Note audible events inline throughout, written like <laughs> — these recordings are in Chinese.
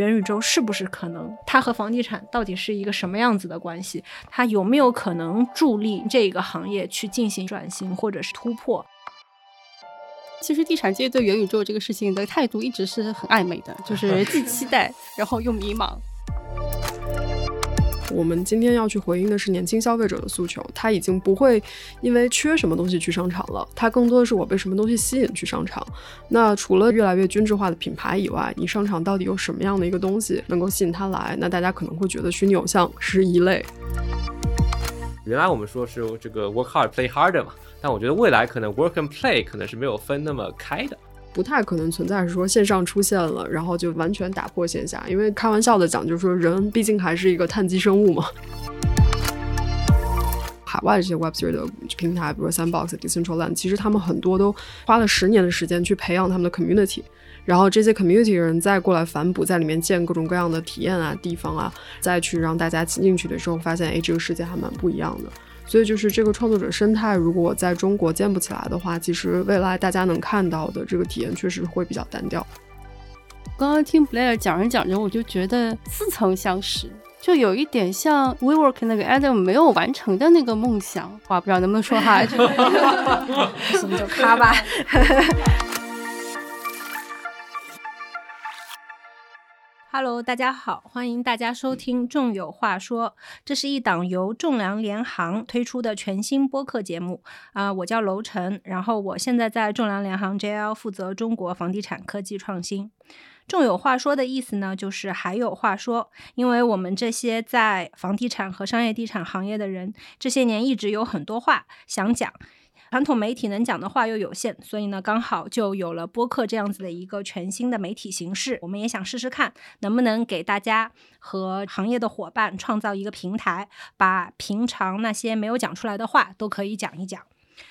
元宇宙是不是可能？它和房地产到底是一个什么样子的关系？它有没有可能助力这个行业去进行转型或者是突破？其实地产界对元宇宙这个事情的态度一直是很暧昧的，就是既期待，然后又迷茫。我们今天要去回应的是年轻消费者的诉求，他已经不会因为缺什么东西去商场了，他更多的是我被什么东西吸引去商场。那除了越来越均质化的品牌以外，你商场到底有什么样的一个东西能够吸引他来？那大家可能会觉得虚拟偶像是一类。原来我们说是这个 work hard play harder 嘛，但我觉得未来可能 work and play 可能是没有分那么开的。不太可能存在说线上出现了，然后就完全打破线下。因为开玩笑的讲，就是说人毕竟还是一个碳基生物嘛。海外这些 Web3 的平台，比如说 Sandbox、Decentraland，其实他们很多都花了十年的时间去培养他们的 community，然后这些 community 人再过来反哺，在里面建各种各样的体验啊、地方啊，再去让大家进进去的时候，发现哎，这个世界还蛮不一样的。所以就是这个创作者生态，如果在中国建不起来的话，其实未来大家能看到的这个体验确实会比较单调。刚刚听 Blair 讲着讲着，我就觉得似曾相识，就有一点像 WeWork 那个 Adam 没有完成的那个梦想。哇，不知道能不能说哈？<laughs> 行就咔吧。Hello，大家好，欢迎大家收听《众有话说》，这是一档由众粮联行推出的全新播客节目啊。我叫楼晨，然后我现在在众粮联行 JL 负责中国房地产科技创新。众有话说的意思呢，就是还有话说，因为我们这些在房地产和商业地产行业的人，这些年一直有很多话想讲。传统媒体能讲的话又有限，所以呢，刚好就有了播客这样子的一个全新的媒体形式。我们也想试试看，能不能给大家和行业的伙伴创造一个平台，把平常那些没有讲出来的话都可以讲一讲。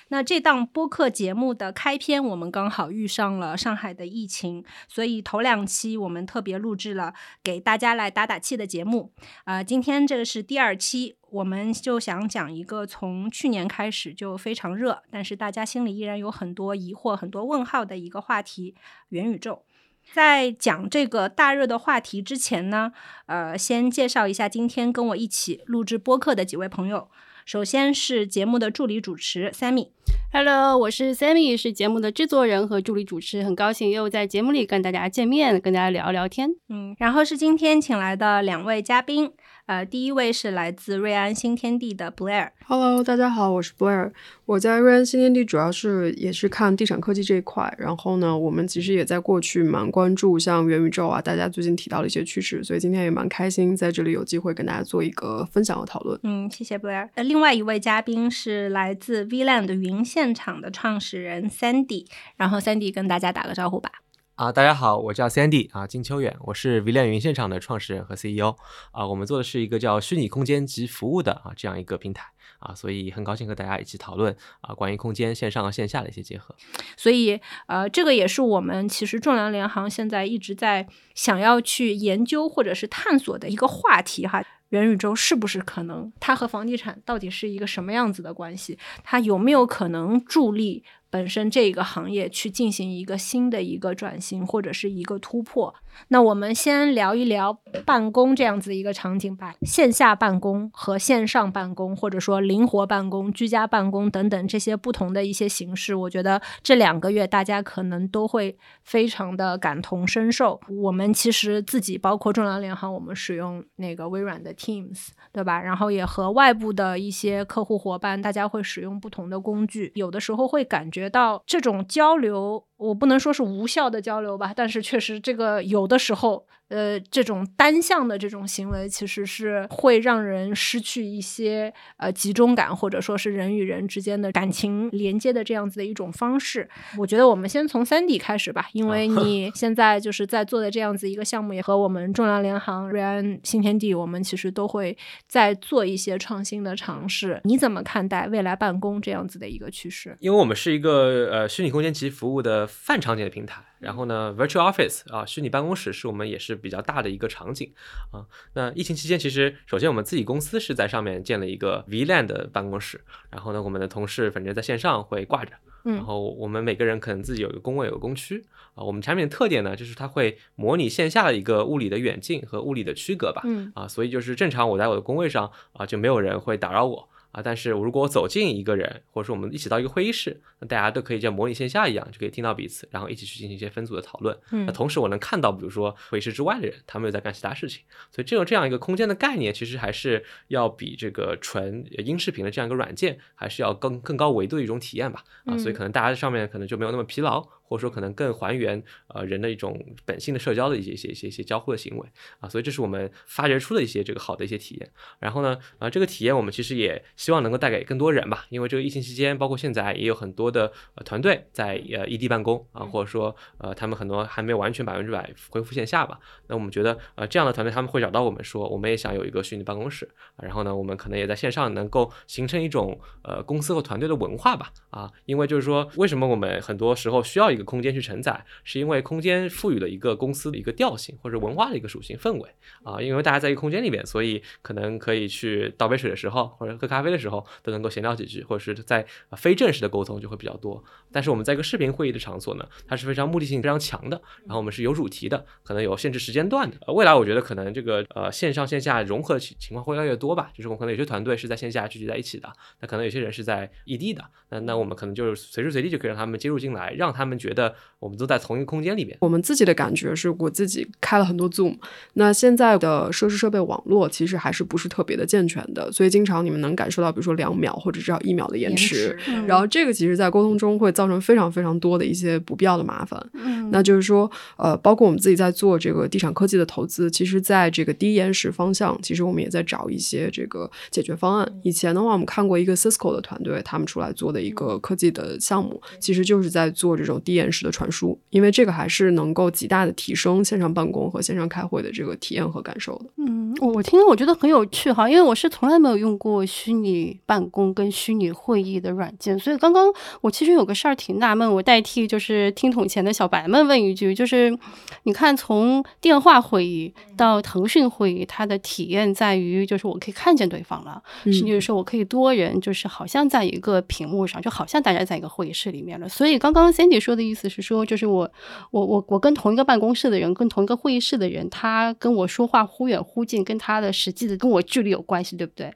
那这档播客节目的开篇，我们刚好遇上了上海的疫情，所以头两期我们特别录制了给大家来打打气的节目。啊，今天这个是第二期，我们就想讲一个从去年开始就非常热，但是大家心里依然有很多疑惑、很多问号的一个话题——元宇宙。在讲这个大热的话题之前呢，呃，先介绍一下今天跟我一起录制播客的几位朋友。首先是节目的助理主持 Sammy，Hello，我是 Sammy，是节目的制作人和助理主持，很高兴又在节目里跟大家见面，跟大家聊聊天。嗯，然后是今天请来的两位嘉宾。呃，第一位是来自瑞安新天地的 Blair。Hello，大家好，我是 Blair。我在瑞安新天地主要是也是看地产科技这一块。然后呢，我们其实也在过去蛮关注像元宇宙啊，大家最近提到的一些趋势。所以今天也蛮开心在这里有机会跟大家做一个分享和讨论。嗯，谢谢 Blair。呃，另外一位嘉宾是来自 VLAND 云现场的创始人 Sandy。然后 Sandy 跟大家打个招呼吧。啊，大家好，我叫 Sandy 啊，金秋远，我是 vlan 云现场的创始人和 CEO 啊，我们做的是一个叫虚拟空间及服务的啊这样一个平台啊，所以很高兴和大家一起讨论啊关于空间线上和线下的一些结合。所以呃，这个也是我们其实众粮联行现在一直在想要去研究或者是探索的一个话题哈，元宇宙是不是可能？它和房地产到底是一个什么样子的关系？它有没有可能助力？本身这一个行业去进行一个新的一个转型或者是一个突破。那我们先聊一聊办公这样子一个场景吧，线下办公和线上办公，或者说灵活办公、居家办公等等这些不同的一些形式，我觉得这两个月大家可能都会非常的感同身受。我们其实自己包括中粮联行，我们使用那个微软的 Teams，对吧？然后也和外部的一些客户伙伴，大家会使用不同的工具，有的时候会感觉到这种交流。我不能说是无效的交流吧，但是确实这个有的时候。呃，这种单向的这种行为，其实是会让人失去一些呃集中感，或者说是人与人之间的感情连接的这样子的一种方式。我觉得我们先从三 D 开始吧，因为你 <laughs> 现在就是在做的这样子一个项目，也和我们中粮联行、瑞安新天地，我们其实都会在做一些创新的尝试。你怎么看待未来办公这样子的一个趋势？因为我们是一个呃虚拟空间及服务的泛场景的平台。然后呢，virtual office 啊，虚拟办公室是我们也是比较大的一个场景啊。那疫情期间，其实首先我们自己公司是在上面建了一个 VLAN 的办公室，然后呢，我们的同事反正在线上会挂着，然后我们每个人可能自己有一个工位，有个工区啊。我们产品的特点呢，就是它会模拟线下的一个物理的远近和物理的区隔吧，嗯啊，所以就是正常我在我的工位上啊，就没有人会打扰我。啊，但是如果我走进一个人，或者说我们一起到一个会议室，那大家都可以像模拟线下一样，就可以听到彼此，然后一起去进行一些分组的讨论。嗯那同时我能看到，比如说会议室之外的人，他们又在干其他事情。所以这种这样一个空间的概念，其实还是要比这个纯音视频的这样一个软件，还是要更更高维度的一种体验吧。啊，所以可能大家在上面可能就没有那么疲劳，或者说可能更还原呃人的一种本性的社交的一些一些一些一些交互的行为啊。所以这是我们发掘出的一些这个好的一些体验。然后呢，啊，这个体验我们其实也希望能够带给更多人吧，因为这个疫情期间，包括现在也有很多的呃团队在呃异地办公啊，或者说呃他们很多还没有完全百分之百恢复线下吧。那我们觉得呃这样的团队他们会找到我们说，我们也想有一个虚拟办公室，然后呢，我们可能也在线上能够形成一种呃公司和团队的文化吧啊，因为就是说为什么我们很多时候需要一空间去承载，是因为空间赋予了一个公司的一个调性或者文化的一个属性氛围啊，因为大家在一个空间里面，所以可能可以去倒杯水的时候或者喝咖啡的时候都能够闲聊几句，或者是在非正式的沟通就会比较多。但是我们在一个视频会议的场所呢，它是非常目的性非常强的，然后我们是有主题的，可能有限制时间段的。呃未来我觉得可能这个呃线上线下融合情情况会越来越多吧，就是我们可能有些团队是在线下聚集在一起的，那可能有些人是在异地的，那那我们可能就是随时随地就可以让他们接入进来，让他们觉得我们都在同一个空间里面。我们自己的感觉是我自己开了很多 Zoom，那现在的设施设备网络其实还是不是特别的健全的，所以经常你们能感受到，比如说两秒或者至少一秒的延迟。嗯然后这个其实，在沟通中会造成非常非常多的一些不必要的麻烦。嗯那就是说，呃，包括我们自己在做这个地产科技的投资，其实在这个低延时方向，其实我们也在找一些这个解决方案。以前的话，我们看过一个 Cisco 的团队，他们出来做的一个科技的项目，其实就是在做这种低延时的传输，因为这个还是能够极大的提升线上办公和线上开会的这个体验和感受的。嗯，我我听了我觉得很有趣哈，因为我是从来没有用过虚拟办公跟虚拟会议的软件，所以刚刚我其实有个事儿挺纳闷，我代替就是听筒前的小白们问一句，就是你看从电话会议到腾讯会议，它的体验在于就是我可以看见对方了，嗯甚至是说我可以多人，就是好像在一个屏幕上，就好像大家在一个会议室里面了。所以刚刚 Sandy 说的意思是说，就是我我我我跟同一个办公室的人，跟同一个会议室的人，他跟我说话忽远忽近，跟他的实际的跟我距离有关系，对不对？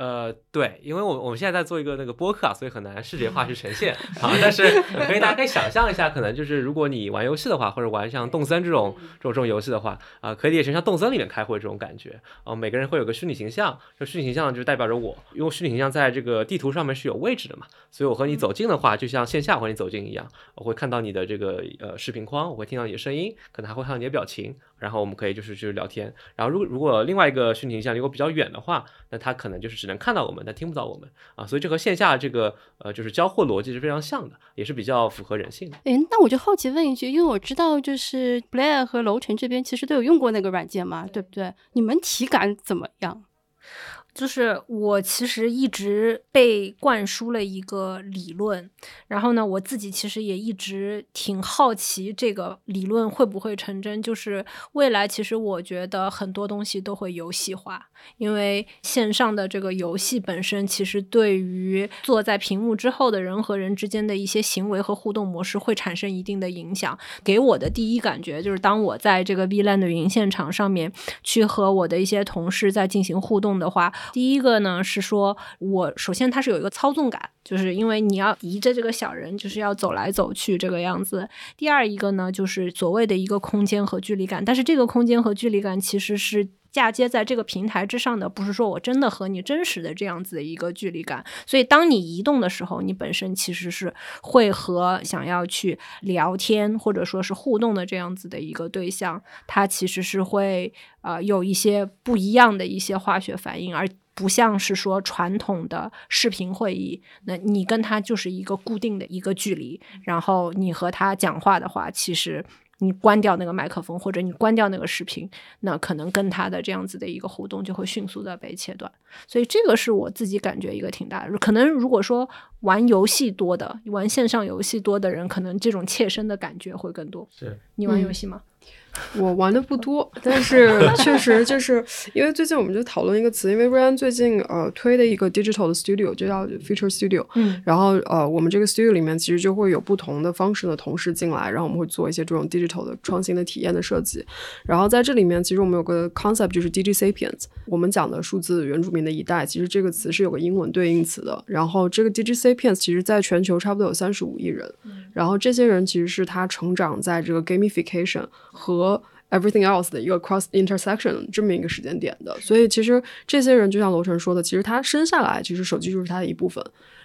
呃，对，因为我我们现在在做一个那个播客啊，所以很难视觉化去呈现 <laughs> 啊。但是呃可以大家可以想象一下，可能就是如果你玩游戏的话，或者玩像动森这种这种这种游戏的话，啊、可以理解成像动森里面开会这种感觉啊、每个人会有个虚拟形象，这虚拟形象就代表着我，因为虚拟形象在这个地图上面是有位置的嘛，所以我和你走近的话，就像线下和你走近一样，我会看到你的这个呃视频框，我会听到你的声音，可能还会看到你的表情，然后我们可以就是就是聊天。然后如果如果另外一个虚拟形象离我比较远的话，那他可能就是只能看到我们，但听不到我们啊，所以这和线下这个呃就是交互逻辑是非常像的，也是比较符合人性的。诶，那我就好奇问一句，因为我知道就是 Blair 和楼晨这边其实都有用过那个软件嘛，对不对？你们体感怎么样？就是我其实一直被灌输了一个理论，然后呢，我自己其实也一直挺好奇这个理论会不会成真。就是未来，其实我觉得很多东西都会游戏化，因为线上的这个游戏本身，其实对于坐在屏幕之后的人和人之间的一些行为和互动模式会产生一定的影响。给我的第一感觉就是，当我在这个 VLAN 的云现场上面去和我的一些同事在进行互动的话，第一个呢是说，我首先它是有一个操纵感，就是因为你要移着这个小人，就是要走来走去这个样子。第二一个呢，就是所谓的一个空间和距离感，但是这个空间和距离感其实是。嫁接在这个平台之上的，不是说我真的和你真实的这样子的一个距离感，所以当你移动的时候，你本身其实是会和想要去聊天或者说是互动的这样子的一个对象，它其实是会呃有一些不一样的一些化学反应，而不像是说传统的视频会议，那你跟他就是一个固定的一个距离，然后你和他讲话的话，其实。你关掉那个麦克风，或者你关掉那个视频，那可能跟他的这样子的一个互动就会迅速的被切断。所以这个是我自己感觉一个挺大的。可能如果说玩游戏多的、玩线上游戏多的人，可能这种切身的感觉会更多。是你玩游戏吗？我玩的不多，<laughs> 但是确实就是因为最近我们就讨论一个词，因为瑞安最近呃推的一个 digital 的 studio 就叫 Future Studio，嗯，然后呃我们这个 studio 里面其实就会有不同的方式的同事进来，然后我们会做一些这种 digital 的创新的体验的设计，然后在这里面其实我们有个 concept 就是 Digi Sapiens，我们讲的数字原住民的一代，其实这个词是有个英文对应词的，然后这个 Digi Sapiens 其实在全球差不多有三十五亿人，然后这些人其实是他成长在这个 gamification 和和 everything else 的一个 cross intersection 这么一个时间点的，所以其实这些人就像罗晨说的，其实他生下来其实手机就是他的一部分，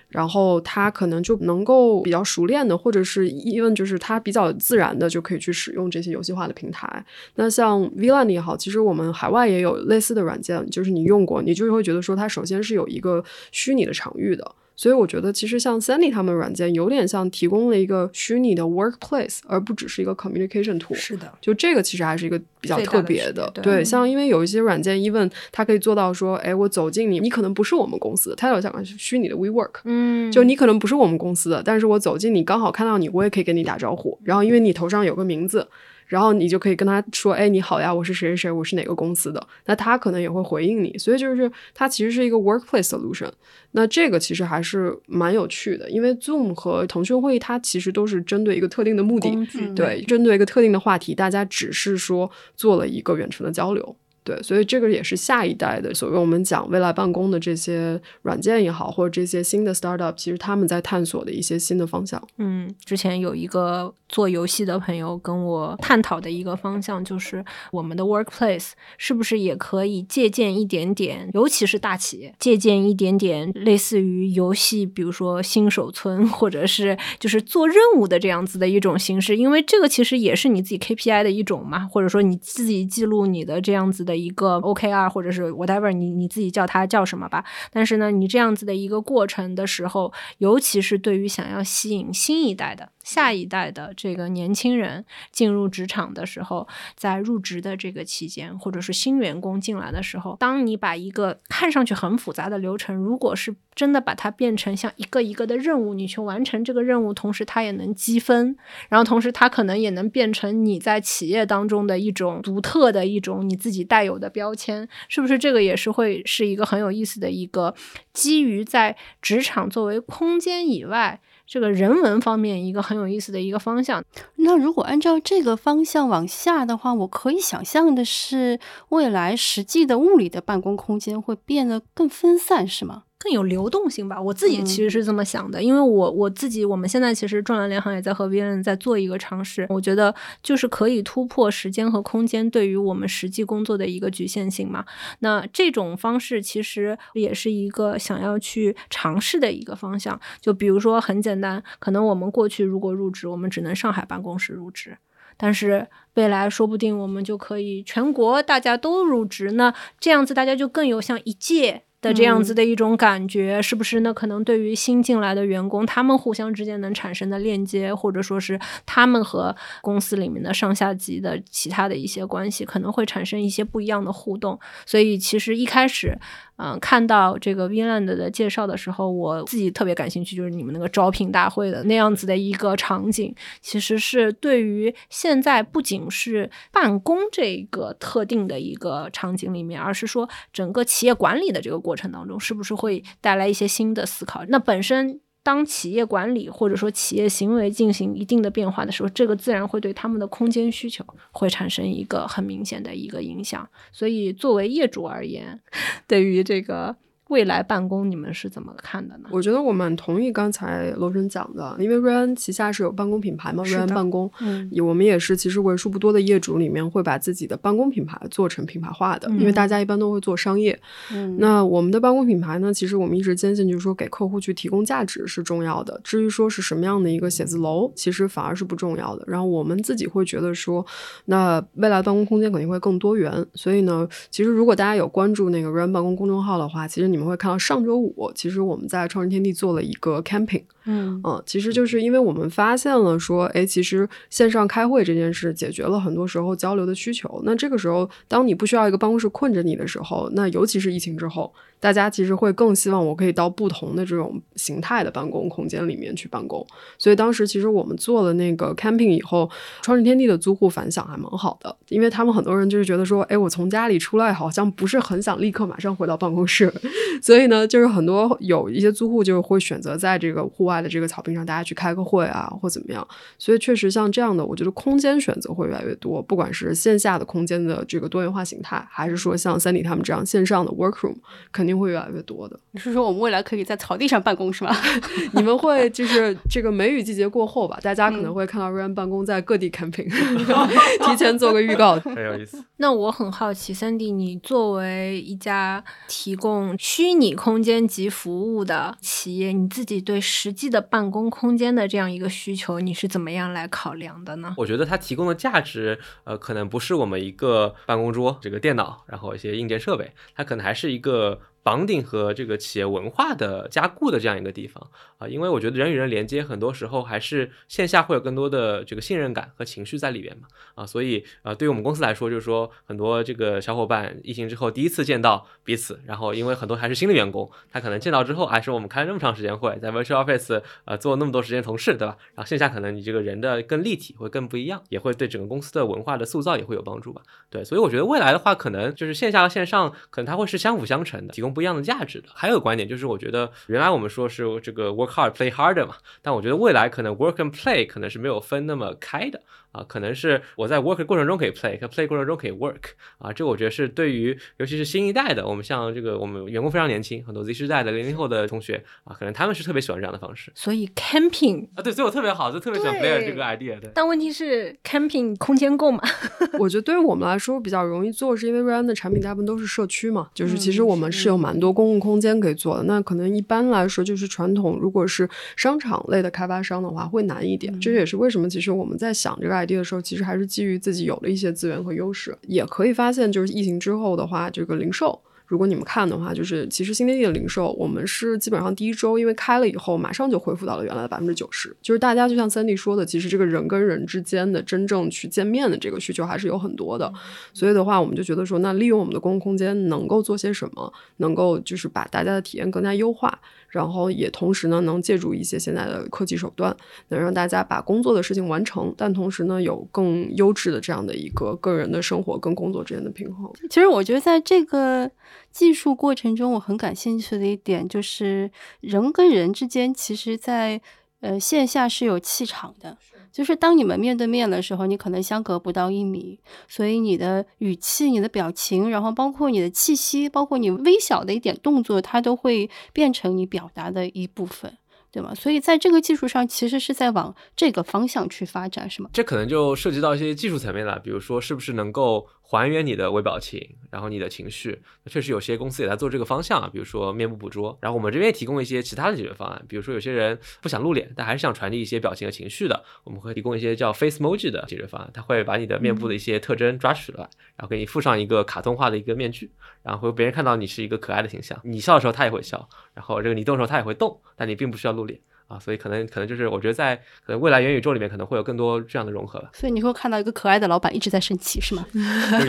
然后他可能就能够比较熟练的，或者是因为就是他比较自然的就可以去使用这些游戏化的平台。那像 VLAN 也好，其实我们海外也有类似的软件，就是你用过，你就会觉得说它首先是有一个虚拟的场域的。所以我觉得，其实像 Sandy 他们软件有点像提供了一个虚拟的 workplace，而不只是一个 communication tool。是的，就这个其实还是一个比较特别区别对像因为有一些软件，even 它可以做到说，哎，我走进你，你可能不是我们公司的，它有像虚拟的 WeWork，嗯，就你可能不是我们公司的，但是我走进你，刚好看到你，我也可以跟你打招呼。然后因为你头上有个名字，然后你就可以跟他说：“哎，你好呀，我是谁谁谁，我是哪个公司的。”那他可能也会回应你，所以就是它其实是一个 workplace solution。那这个其实还是蛮有趣的，因为 Zoom 和腾讯会议它其实都是针对一个特定的目的，对，针对一个特定的话题，大家只是说做了一个远程的交流。对，所以这个也是下一代的所谓我们讲未来办公的这些软件也好，或者这些新的 startup，其实他们在探索的一些新的方向。嗯，之前有一个做游戏的朋友跟我探讨的一个方向，就是我们的 workplace 是不是也可以借鉴一点点，尤其是大企业借鉴一点点类似于游戏，比如说新手村，或者是就是做任务的这样子的一种形式，因为这个其实也是你自己 KPI 的一种嘛，或者说你自己记录你的这样子的一个 OKR，或者是 whatever 你你自己叫它叫什么吧。但是呢，你这样子的一个过程的时候，尤其是对于想要吸引新一代的、下一代的这个年轻人进入职场的时候，在入职的这个期间，或者是新员工进来的时候，当你把一个看上去很复杂的流程，如果是真的把它变成像一个一个的任务，你去完成这个任务，同时它也能积分，然后同时它可能也能变成你在企业当中的一种独特的一种你自己带有的标签，是不是？这个也是会是一个很有意思的一个基于在职场作为空间以外。这个人文方面一个很有意思的一个方向，那如果按照这个方向往下的话，我可以想象的是，未来实际的物理的办公空间会变得更分散，是吗？更有流动性吧。我自己其实是这么想的，因为我我自己我们现在其实壮阳联行也在和别人在做一个尝试，我觉得就是可以突破时间和空间对于我们实际工作的一个局限性嘛。那这种方式其实也是一个想要去尝试的一个方向。就比如说很简单，可能我们过去如果入职，我们只能上海办公室入职。但是未来说不定我们就可以全国大家都入职，那这样子大家就更有像一届的这样子的一种感觉，是不是呢？可能对于新进来的员工，他们互相之间能产生的链接，或者说是他们和公司里面的上下级的其他的一些关系，可能会产生一些不一样的互动。所以其实一开始，嗯、看到这个 Vinland 的介绍的时候，我自己特别感兴趣，就是你们那个招聘大会的那样子的一个场景，其实是对于现在不仅是办公这个特定的一个场景里面，而是说整个企业管理的这个过程当中，是不是会带来一些新的思考？那本身。当企业管理或者说企业行为进行一定的变化的时候，这个自然会对他们的空间需求会产生一个很明显的一个影响。所以，作为业主而言，<laughs> 对于这个未来办公，你们是怎么看的呢？我觉得我们同意刚才罗晨讲的，因为瑞安旗下是有办公品牌嘛，瑞安办公，嗯我们也是其实为数不多的业主里面会把自己的办公品牌做成品牌化的，因为大家一般都会做商业。嗯那我们的办公品牌呢，其实我们一直坚信就是说给客户去提供价值是重要的，至于说是什么样的一个写字楼，其实反而是不重要的。然后我们自己会觉得说，那未来办公空间肯定会更多元，所以呢，其实如果大家有关注那个瑞安办公公众号的话，其实你你们会看到上周五，其实我们在创世天地做了一个 camping。嗯嗯，其实就是因为我们发现了说，哎，其实线上开会这件事解决了很多时候交流的需求。那这个时候，当你不需要一个办公室困着你的时候，那尤其是疫情之后，大家其实会更希望我可以到不同的这种形态的办公空间里面去办公。所以当时其实我们做了那个 camping 以后，创世天地的租户反响还蛮好的，因为他们很多人就是觉得说，哎，我从家里出来好像不是很想立刻马上回到办公室，<laughs> 所以呢，就是很多有一些租户就会选择在这个户外的这个草坪上，大家去开个会啊，或怎么样。所以确实像这样的，我觉得空间选择会越来越多，不管是线下的空间的这个多元化形态，还是说像三 D 他们这样线上的 workroom，肯定会越来越多的。你是说我们未来可以在草地上办公是吗？<laughs> 你们会就是这个梅雨季节过后吧，大家可能会看到瑞安办公在各地 camping，<laughs> 提前做个预告。<laughs> 很有意思。那我很好奇，Sandy，你作为一家提供虚拟空间及服务的企业，你自己对实际的办公空间的这样一个需求，你是怎么样来考量的呢？我觉得它提供的价值，呃，可能不是我们一个办公桌、这个电脑，然后一些硬件设备，它可能还是一个。绑定和这个企业文化的加固的这样一个地方啊，因为我觉得人与人连接很多时候还是线下会有更多的这个信任感和情绪在里边嘛啊，所以啊，对于我们公司来说，就是说很多这个小伙伴疫情之后第一次见到彼此，然后因为很多还是新的员工，他可能见到之后还是我们开了那么长时间会，在 Virtual Office 呃做那么多时间同事，对吧？然后线下可能你这个人的更立体，会更不一样，也会对整个公司的文化的塑造也会有帮助吧。对，所以我觉得未来的话，可能就是线下和线上，可能它会是相辅相成的，提供不一样的价值的。还有个观点就是，我觉得原来我们说是这个 work hard play harder 嘛，但我觉得未来可能 work and play 可能是没有分那么开的啊，可能是我在 work 过程中可以 play，可 play 过程中可以 work 啊，这我觉得是对于尤其是新一代的，我们像这个我们员工非常年轻，很多 Z 世代的零零后的同学啊，可能他们是特别喜欢这样的方式所以 camping，啊，对，所以我特别好，就特别喜欢 Blair 这个 idea，对。但问题是 camping 空间够吗？<laughs> 我觉得对于我们来说比较容易做，是因为瑞安的产品大部分都是社区嘛，就是其实我们是有蛮多公共空间可以做的。那可能一般来说，就是传统如果是商场类的开发商的话，会难一点。这也是为什么其实我们在想这个的时候，其实还是基于自己有了一些资源和优势，也可以发现，就是疫情之后的话，这个零售。如果你们看的话，就是其实新天地的零售，我们是基本上第一周因为开了以后，马上就恢复到了原来的百分之九十。就是大家就像三弟说的，其实这个人跟人之间的真正去见面的这个需求还是有很多的。所以的话，我们就觉得说，那利用我们的公共空间能够做些什么，能够就是把大家的体验更加优化，然后也同时呢，能借助一些现在的科技手段，能让大家把工作的事情完成，但同时呢，有更优质的这样的一个个人的生活跟工作之间的平衡。其实我觉得在这个技术过程中，我很感兴趣的一点就是人跟人之间，其实在呃线下是有气场的。就是当你们面对面的时候，你可能相隔不到一米，所以你的语气、你的表情，然后包括你的气息，包括你微小的一点动作，它都会变成你表达的一部分，对吗？所以在这个技术上，其实是在往这个方向去发展，是吗？这可能就涉及到一些技术层面了，比如说是不是能够还原你的微表情，然后你的情绪。确实有些公司也在做这个方向啊，比如说面部捕捉。然后我们这边提供一些其他的解决方案，比如说有些人不想露脸，但还是想传递一些表情和情绪的，我们会提供一些叫 Face Emoji 的解决方案，它会把你的面部的一些特征抓取出来，然后给你附上一个卡通化的一个面具，然后别人看到你是一个可爱的形象，你笑的时候他也会笑，然后这个你动的时候他也会动，但你并不需要露脸。啊，所以可能可能就是我觉得在可能未来元宇宙里面可能会有更多这样的融合吧，所以你会看到一个可爱的老板一直在生气，是吗？<laughs>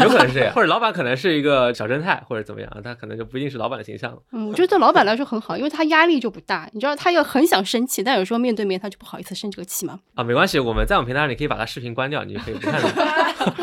有可能是这样，或者老板可能是一个小正太或者怎么样，他可能就不一定是老板的形象了。嗯，我觉得对老板来说很好，因为他压力就不大。你知道他又很想生气，但有时候面对面他就不好意思生这个气嘛。啊，没关系，我们在我们平台上你可以把他视频关掉，你就可以不看了。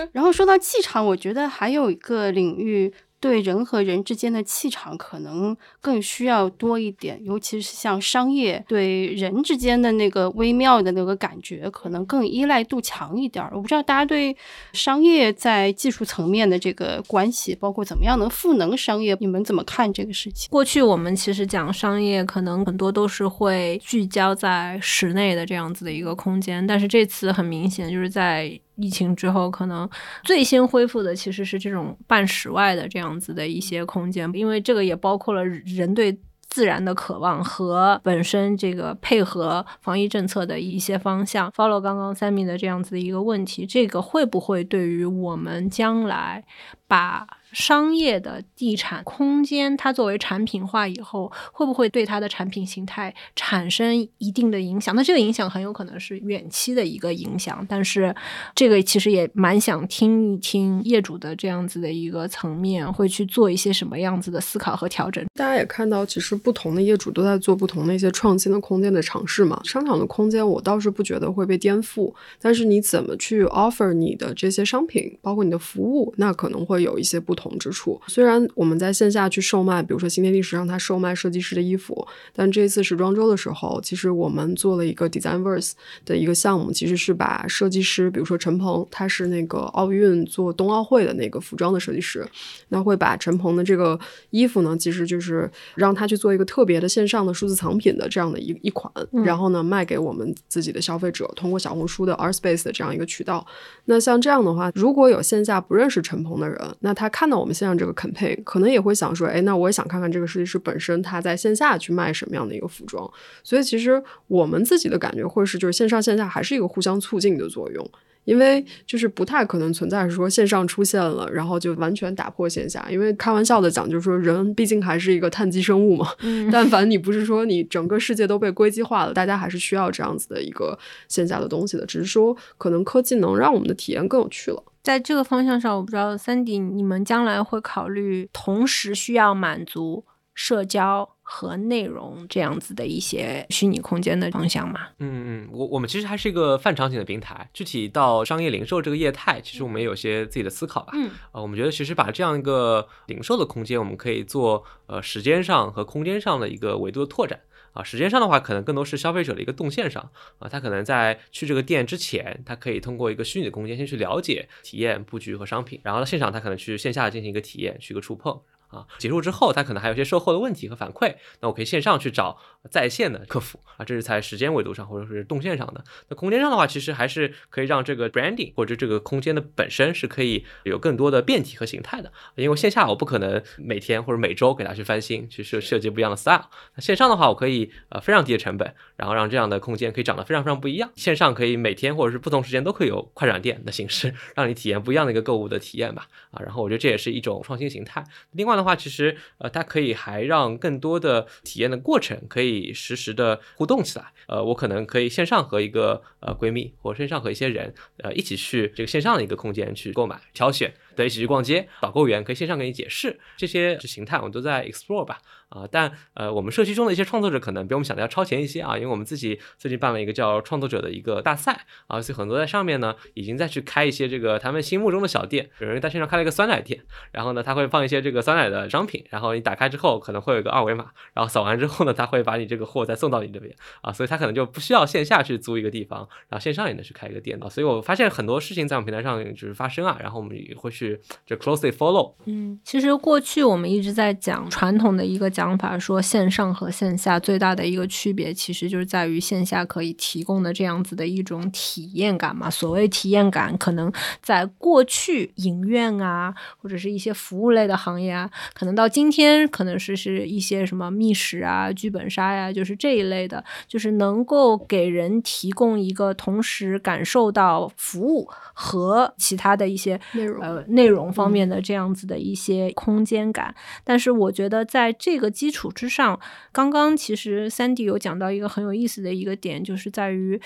<laughs> 然后说到气场，我觉得还有一个领域。对人和人之间的气场可能更需要多一点，尤其是像商业对人之间的那个微妙的那个感觉，可能更依赖度强一点。我不知道大家对商业在技术层面的这个关系，包括怎么样能赋能商业，你们怎么看这个事情？过去我们其实讲商业，可能很多都是会聚焦在室内的这样子的一个空间，但是这次很明显就是在。疫情之后，可能最先恢复的其实是这种半室外的这样子的一些空间，因为这个也包括了人对自然的渴望和本身这个配合防疫政策的一些方向。follow 刚刚 Sammy 的这样子的一个问题，这个会不会对于我们将来把商业的地产空间，它作为产品化以后，会不会对它的产品形态产生一定的影响？那这个影响很有可能是远期的一个影响，但是这个其实也蛮想听一听业主的这样子的一个层面，会去做一些什么样子的思考和调整。大家也看到，其实不同的业主都在做不同的一些创新的空间的尝试嘛。商场的空间，我倒是不觉得会被颠覆，但是你怎么去 offer 你的这些商品，包括你的服务，那可能会有一些不同。之处，虽然我们在线下去售卖，比如说新天地时尚，它售卖设计师的衣服，但这一次时装周的时候，其实我们做了一个 Designverse 的一个项目，其实是把设计师，比如说陈鹏，他是那个奥运做冬奥会的那个服装的设计师，那会把陈鹏的这个衣服呢，其实就是让他去做一个特别的线上的数字藏品的这样的一一款，然后呢卖给我们自己的消费者，通过小红书的 Art Space 的这样一个渠道。那像这样的话，如果有线下不认识陈鹏的人，那他看到。我们线上这个 campaign 可能也会想说，哎，那我也想看看这个设计师本身他在线下去卖什么样的一个服装。所以其实我们自己的感觉会是，就是线上线下还是一个互相促进的作用，因为就是不太可能存在说线上出现了，然后就完全打破线下。因为开玩笑的讲，就是说人毕竟还是一个碳基生物嘛。但凡你不是说你整个世界都被硅基化了，大家还是需要这样子的一个线下的东西的。只是说可能科技能让我们的体验更有趣了。在这个方向上，我不知道三 D 你们将来会考虑同时需要满足社交和内容这样子的一些虚拟空间的方向嘛？嗯嗯，我我们其实还是一个泛场景的平台，具体到商业零售这个业态，其实我们也有些自己的思考吧。嗯，呃，我们觉得其实把这样一个零售的空间，我们可以做呃时间上和空间上的一个维度的拓展。啊，时间上的话，可能更多是消费者的一个动线上啊，他可能在去这个店之前，他可以通过一个虚拟的空间先去了解、体验布局和商品，然后到现场他可能去线下进行一个体验，去一个触碰。啊，结束之后，他可能还有一些售后的问题和反馈，那我可以线上去找在线的客服啊，这是在时间维度上或者是动线上的。那空间上的话，其实还是可以让这个 branding 或者这个空间的本身是可以有更多的变体和形态的，因为线下我不可能每天或者每周给它去翻新，去设设计不一样的 style。那线上的话，我可以呃非常低的成本，然后让这样的空间可以长得非常非常不一样。线上可以每天或者是不同时间都可以有快闪店的形式，<laughs> 让你体验不一样的一个购物的体验吧。啊，然后我觉得这也是一种创新形态。另外的话，其实。呃，它可以还让更多的体验的过程可以实时的互动起来。呃，我可能可以线上和一个呃闺蜜，或线上和一些人，呃，一起去这个线上的一个空间去购买、挑选，对，一起去逛街。导购员可以线上给你解释这些形态，我们都在 explore 吧。啊，但呃，我们社区中的一些创作者可能比我们想的要超前一些啊，因为我们自己最近办了一个叫创作者的一个大赛啊，所以很多在上面呢，已经在去开一些这个他们心目中的小店。有人在线上开了一个酸奶店，然后呢，他会放一些这个酸奶的商品，然后你打开之后可能会有一个二维码，然后扫完之后呢，他会把你这个货再送到你这边啊，所以他可能就不需要线下去租一个地方，然后线上也能去开一个店啊。所以我发现很多事情在我们平台上就是发生啊，然后我们也会去就 closely follow。嗯，其实过去我们一直在讲传统的一个讲法，说线上和线下最大的一个区别，其实就是在于线下可以提供的这样子的一种体验感嘛。所谓体验感，可能在过去影院啊，或者是一些服务类的行业啊，可能到今天可能是是一些什么密室啊、剧本杀呀，就是这一类的，就是能够给人提供一个同时感受到服务和其他的一些内容呃内容方面的这样子的一些空间感。但是我觉得在这个基础之上，刚刚其实三 D 有讲到一个很有意思的一个点，就是在于。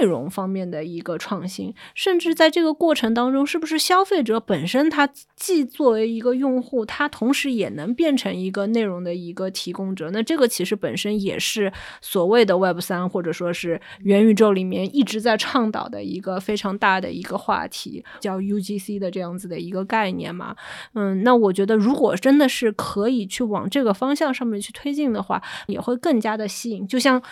内容方面的一个创新，甚至在这个过程当中，是不是消费者本身他既作为一个用户，他同时也能变成一个内容的一个提供者？那这个其实本身也是所谓的 Web 三或者说是元宇宙里面一直在倡导的一个非常大的一个话题，叫 UGC 的这样子的一个概念嘛。嗯，那我觉得如果真的是可以去往这个方向上面去推进的话，也会更加的吸引。就像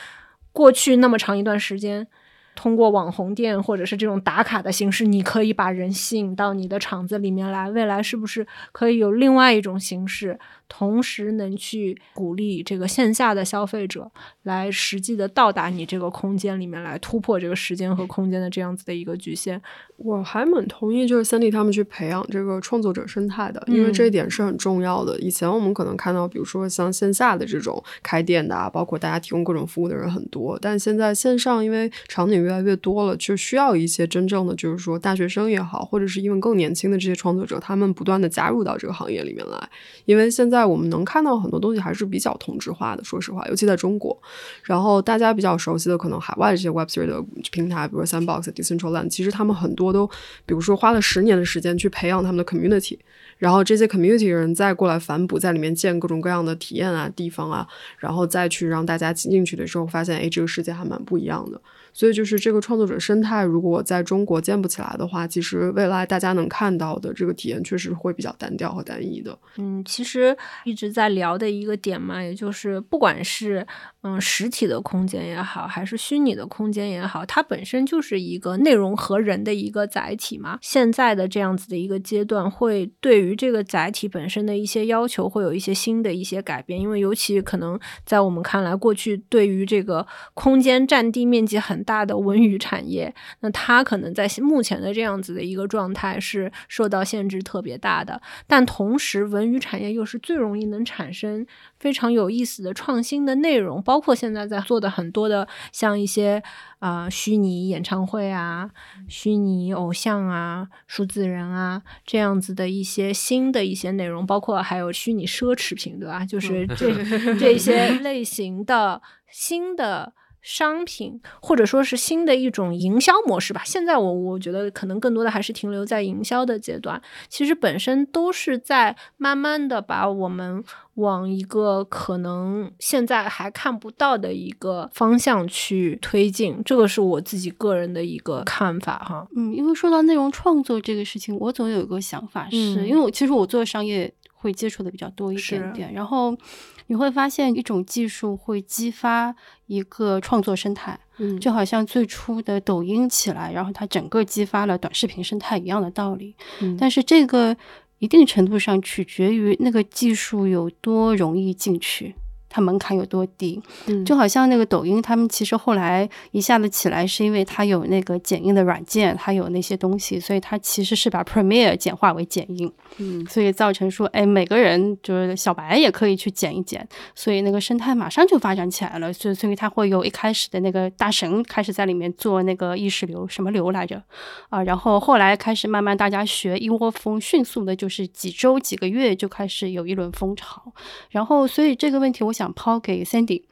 过去那么长一段时间。通过网红店或者是这种打卡的形式，你可以把人吸引到你的场子里面来。未来是不是可以有另外一种形式，同时能去鼓励这个线下的消费者来实际的到达你这个空间里面来，突破这个时间和空间的这样子的一个局限？我还蛮同意，就是三 D 他们去培养这个创作者生态的，因为这一点是很重要的。以前我们可能看到，比如说像线下的这种开店的啊，包括大家提供各种服务的人很多，但现在线上因为场景越来越多了，就需要一些真正的，就是说大学生也好，或者是因为更年轻的这些创作者，他们不断的加入到这个行业里面来。因为现在我们能看到很多东西还是比较同质化的，说实话，尤其在中国。然后大家比较熟悉的可能海外的这些 Web3 的平台，比如 Sandbox、Decentraland，其实他们很多都，比如说花了十年的时间去培养他们的 community。然后这些 community 人再过来反哺，在里面建各种各样的体验啊、地方啊，然后再去让大家进进去的时候，发现哎，这个世界还蛮不一样的。所以就是这个创作者生态，如果在中国建不起来的话，其实未来大家能看到的这个体验确实会比较单调和单一的。嗯，其实一直在聊的一个点嘛，也就是不管是嗯实体的空间也好，还是虚拟的空间也好，它本身就是一个内容和人的一个载体嘛。现在的这样子的一个阶段，会对于这个载体本身的一些要求，会有一些新的一些改变，因为尤其可能在我们看来，过去对于这个空间占地面积很大的文娱产业，那它可能在目前的这样子的一个状态是受到限制特别大的。但同时，文娱产业又是最容易能产生非常有意思的创新的内容，包括现在在做的很多的像一些啊虚拟演唱会啊、虚拟偶像啊、数字人啊这样子的一些新的一些内容，包括还有虚拟奢侈品，对吧？就是这这些类型的新的。商品，或者说是新的一种营销模式吧。现在我我觉得可能更多的还是停留在营销的阶段。其实本身都是在慢慢的把我们往一个可能现在还看不到的一个方向去推进。这个是我自己个人的一个看法哈。嗯，因为说到内容创作这个事情，我总有一个想法，是因为我其实我做商业会接触的比较多一点点，然后。你会发现一种技术会激发一个创作生态，嗯，就好像最初的抖音起来，然后它整个激发了短视频生态一样的道理。嗯，但是这个一定程度上取决于那个技术有多容易进去。它门槛有多低？嗯，就好像那个抖音，他们其实后来一下子起来，是因为它有那个剪映的软件，它有那些东西，所以它其实是把 Premiere 简化为剪映，嗯，所以造成说，哎，每个人就是小白也可以去剪一剪，所以那个生态马上就发展起来了。所以，所以它会有一开始的那个大神开始在里面做那个意识流，什么流来着啊？然后后来开始慢慢大家学一窝蜂，迅速的就是几周几个月就开始有一轮风潮。然后，所以这个问题，我想。想抛给 Sandy，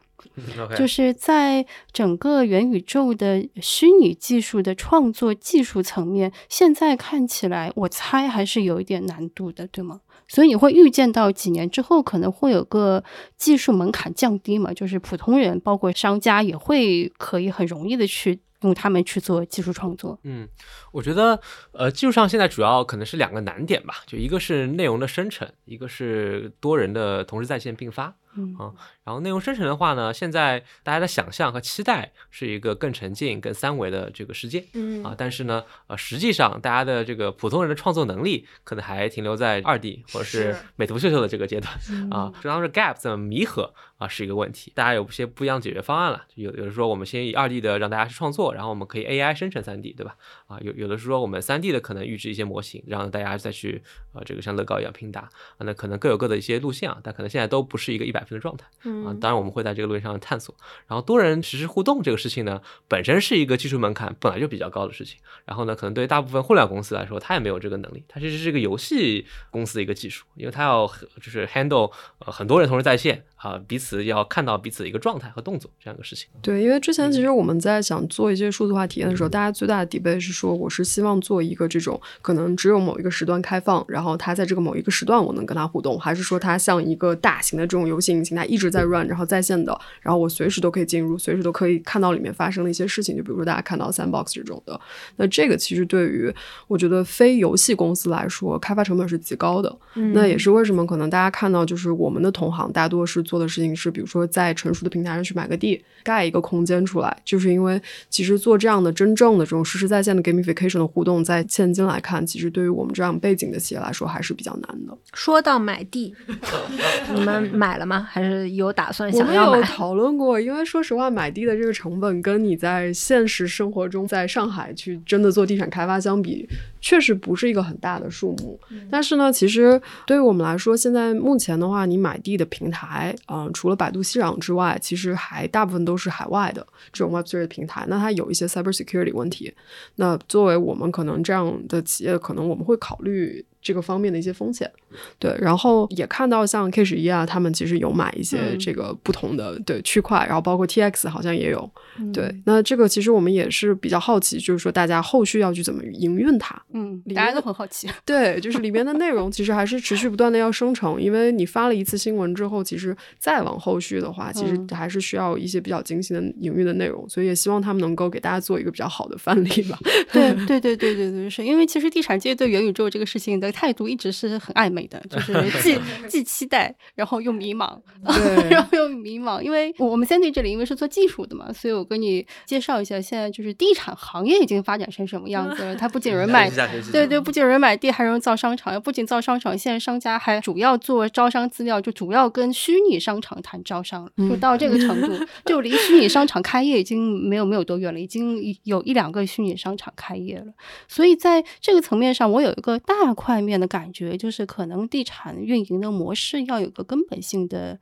就是在整个元宇宙的虚拟技术的创作技术层面，现在看起来，我猜还是有一点难度的，对吗？所以你会预见到几年之后可能会有个技术门槛降低嘛？就是普通人，包括商家也会可以很容易的去用他们去做技术创作。嗯，我觉得呃，技术上现在主要可能是两个难点吧，就一个是内容的生成，一个是多人的同时在线并发。嗯。啊，然后内容生成的话呢，现在大家的想象和期待是一个更沉浸、更三维的这个世界，嗯。啊，但是呢，呃，实际上大家的这个普通人的创作能力可能还停留在二 D 或者是美图秀秀的这个阶段啊，这当时 gap 怎么弥合啊是一个问题，大家有些不一样解决方案了，有有的说我们先以二 D 的让大家去创作，然后我们可以 AI 生成三 D，对吧？啊，有有的是说我们三 D 的可能预制一些模型，让大家再去呃这个像乐高一样拼搭，啊，那可能各有各的一些路线啊，但可能现在都不是一个一百分的状态。啊，当然我们会在这个路线上探索。然后多人实时互动这个事情呢，本身是一个技术门槛本来就比较高的事情。然后呢，可能对于大部分互联网公司来说，它也没有这个能力。它其实是一个游戏公司的一个技术，因为它要就是 handle 呃很多人同时在线。啊，彼此要看到彼此的一个状态和动作，这样一个事情。对，因为之前其实我们在想做一些数字化体验的时候，大家最大的 debate 是说，我是希望做一个这种可能只有某一个时段开放，然后它在这个某一个时段我能跟它互动，还是说它像一个大型的这种游戏引擎，它一直在 run，然后在线的，然后我随时都可以进入，随时都可以看到里面发生的一些事情。就比如说大家看到 sandbox 这种的，那这个其实对于我觉得非游戏公司来说，开发成本是极高的。那也是为什么可能大家看到就是我们的同行大多是做的事情是。是比如说在成熟的平台上去买个地，盖一个空间出来，就是因为其实做这样的真正的这种实时在线的 gamification 的互动，在现今来看，其实对于我们这样背景的企业来说还是比较难的。说到买地，<laughs> 你们买了吗？还是有打算我们有想要买？讨论过，因为说实话，买地的这个成本跟你在现实生活中在上海去真的做地产开发相比，确实不是一个很大的数目。但是呢，其实对于我们来说，现在目前的话，你买地的平台，嗯、除了百度熙壤之外，其实还大部分都是海外的这种 Web 3的平台。那它有一些 cybersecurity 问题。那作为我们可能这样的企业，可能我们会考虑。这个方面的一些风险，对，然后也看到像 K 十一啊，他们其实有买一些嗯这个不同的、对区块，然后包括 TX 好像也有，嗯对，那这个其实我们也是比较好奇，就是说大家后续要去怎么营运它，嗯，大家都很好奇。对，就是里面的内容其实还是持续不断的要生成，因为你发了一次新闻之后，其实再往后续的话，其实嗯还是需要一些比较精细的营运的内容，所以也希望他们能够给大家做一个比较好的范例吧。对对对对对对，是因为其实地产界对元宇宙这个事情的态度一直是很暧昧的，就是 <laughs> 既既期待，然后又迷茫，<laughs> 然后又迷茫。因为我们 Sandy 这里因为是做技术的嘛，所以我跟你介绍一下，现在就是地产行业已经发展成什么样子了。它不仅有人买对对，不仅有人买地，还有人造商场。不仅造商场，现在商家还主要做招商资料，就主要跟虚拟商场谈招商了，就到这个程度，<laughs> 就离虚拟商场开业已经没有没有多远了，已经有一两个虚拟商场开业了。所以在这个层面上，我有一个大块面的感觉，就是可能地产运营的模式要有个根本性的。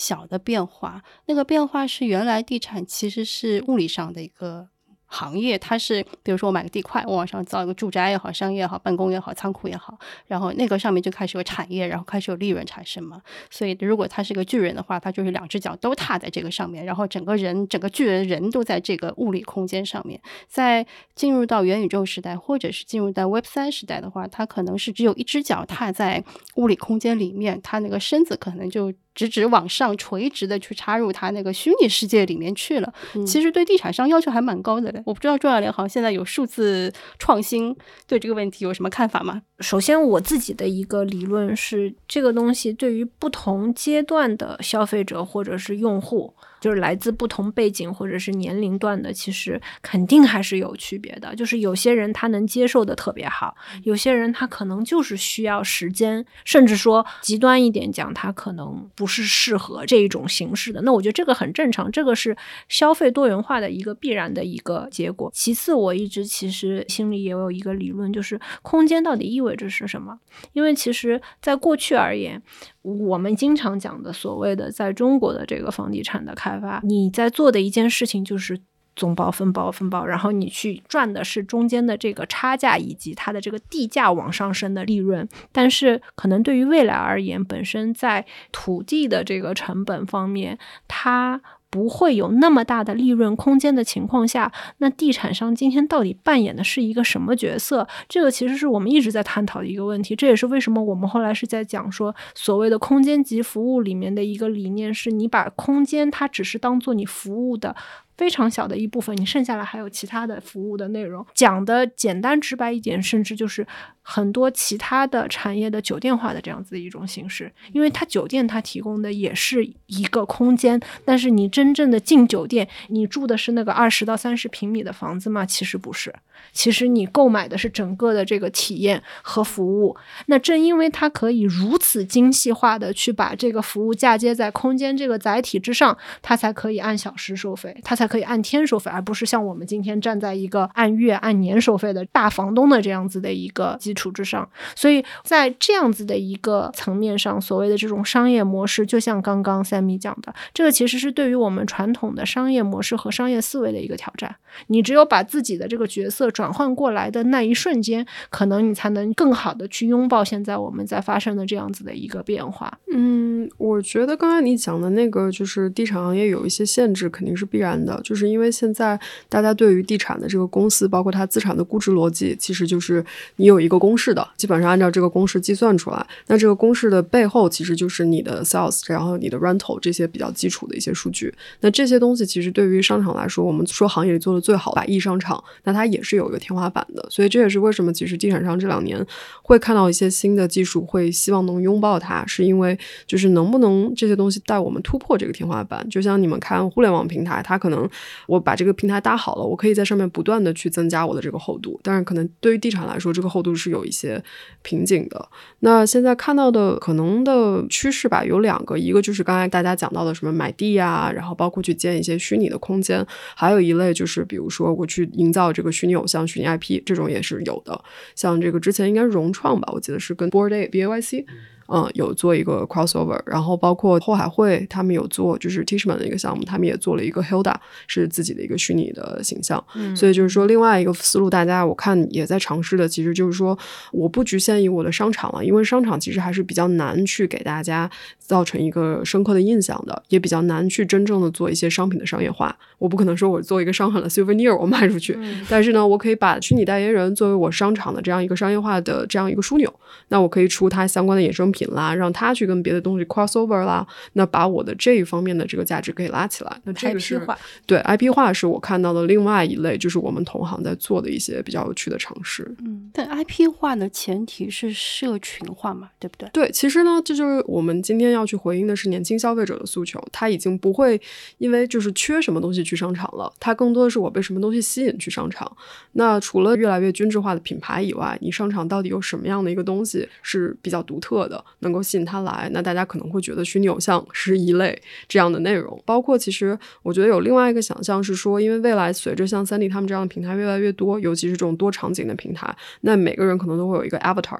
小的变化，那个变化是原来地产其实是物理上的一个行业，它是比如说我买个地块，我往上造一个住宅也好、商业也好、办公也好、仓库也好，然后那个上面就开始有产业，然后开始有利润产生嘛。所以如果他是个巨人的话，他就是两只脚都踏在这个上面，然后整个人整个巨人人都在这个物理空间上面。在进入到元宇宙时代，或者是进入到 Web 三时代的话，他可能是只有一只脚踏在物理空间里面，他那个身子可能就直直往上垂直的去插入它那个虚拟世界里面去了。其实对地产商要求还蛮高的嘞。我不知道中小联行现在有数字创新对这个问题有什么看法吗？首先，我自己的一个理论是，这个东西对于不同阶段的消费者或者是用户，就是来自不同背景或者是年龄段的，其实肯定还是有区别的。就是有些人他能接受的特别好，有些人他可能就是需要时间，甚至说极端一点讲，他可能不是适合这一种形式的。那我觉得这个很正常，这个是消费多元化的一个必然的一个结果。其次，我一直其实心里也有一个理论，就是空间到底意味着是什么？因为其实在过去而言，我们经常讲的所谓的在中国的这个房地产的开发，你在做的一件事情就是。总包、分包、分包，然后你去赚的是中间的这个差价以及它的这个地价往上升的利润。但是，可能对于未来而言，本身在土地的这个成本方面，它不会有那么大的利润空间的情况下，那地产商今天到底扮演的是一个什么角色？这个其实是我们一直在探讨的一个问题。这也是为什么我们后来是在讲说，所谓的空间级服务里面的一个理念，是你把空间它只是当做你服务的。非常小的一部分，你剩下来还有其他的服务的内容。讲的简单直白一点，甚至就是很多其他的产业的酒店化的这样子的一种形式。因为它酒店它提供的也是一个空间，但是你真正的进酒店，你住的是那个二十到三十平米的房子吗？其实不是，其实你购买的是整个的这个体验和服务。那正因为它可以如此精细化的去把这个服务嫁接在空间这个载体之上，它才可以按小时收费，它才可以按天收费，而不是像我们今天站在一个按月、按年收费的大房东的这样子的一个基础之上。所以在这样子的一个层面上，所谓的这种商业模式，就像刚刚 Sammy 讲的，这个其实是对于我们传统的商业模式和商业思维的一个挑战。你只有把自己的这个角色转换过来的那一瞬间，可能你才能更好的去拥抱现在我们在发生的这样子的一个变化。嗯，我觉得刚才你讲的那个，就是地产行业有一些限制，肯定是必然的。就是因为现在大家对于地产的这个公司，包括它资产的估值逻辑，其实就是你有一个公式的，基本上按照这个公式计算出来。那这个公式的背后，其实就是你的 sales，然后你的 rental 这些比较基础的一些数据。那这些东西其实对于商场来说，我们说行业里做的最好百亿商场，那它也是有一个天花板的。所以这也是为什么其实地产商这两年会看到一些新的技术，会希望能拥抱它，是因为就是能不能这些东西带我们突破这个天花板。就像你们看互联网平台，它可能我把这个平台搭好了，我可以在上面不断的去增加我的这个厚度，但是可能对于地产来说，这个厚度是有一些瓶颈的。那现在看到的可能的趋势吧，有两个，一个就是刚才大家讲到的什么买地呀，然后包括去建一些虚拟的空间，还有一类就是比如说我去营造这个虚拟偶像、虚拟 IP，这种也是有的。像这个之前应该融创吧，我记得是跟 Board A B A Y C。有做一个 crossover，然后包括后海会他们有做，就是 Tishman 的一个项目，他们也做了一个 Hilda，是自己的一个虚拟的形象。嗯所以就是说，另外一个思路，大家我看也在尝试的，其实就是说，我不局限于我的商场了，因为商场其实还是比较难去给大家造成一个深刻的印象的，也比较难去真正的做一些商品的商业化。我不可能说我做一个商场的 souvenir 我卖出去，嗯 <laughs> 但是呢，我可以把虚拟代言人作为我商场的这样一个商业化的这样一个枢纽，那我可以出它相关的衍生品啦，让它去跟别的东西 crossover 啦，那把我的这一方面的这个价值可以拉起来。那这个是 IP 化，对 IP 化是我看到的另外一类，就是我们同行在做的一些比较有趣的尝试。嗯，但 IP 化的前提是社群化嘛，对不对？对，其实呢，这就是我们今天要去回应的是年轻消费者的诉求。他已经不会因为就是缺什么东西去商场了，他更多的是我被什么东西吸引去商场。那除了越来越均质化的品牌以外，你商场到底有什么样的一个东西是比较独特的，能够吸引他来？那大家可能会觉得虚拟偶像是一类这样的内容。包括其实我觉得有另外一个想象是说，因为未来随着像三 D 他们这样的平台越来越多，尤其是这种多场景的平台，那每个人可能都会有一个 avatar。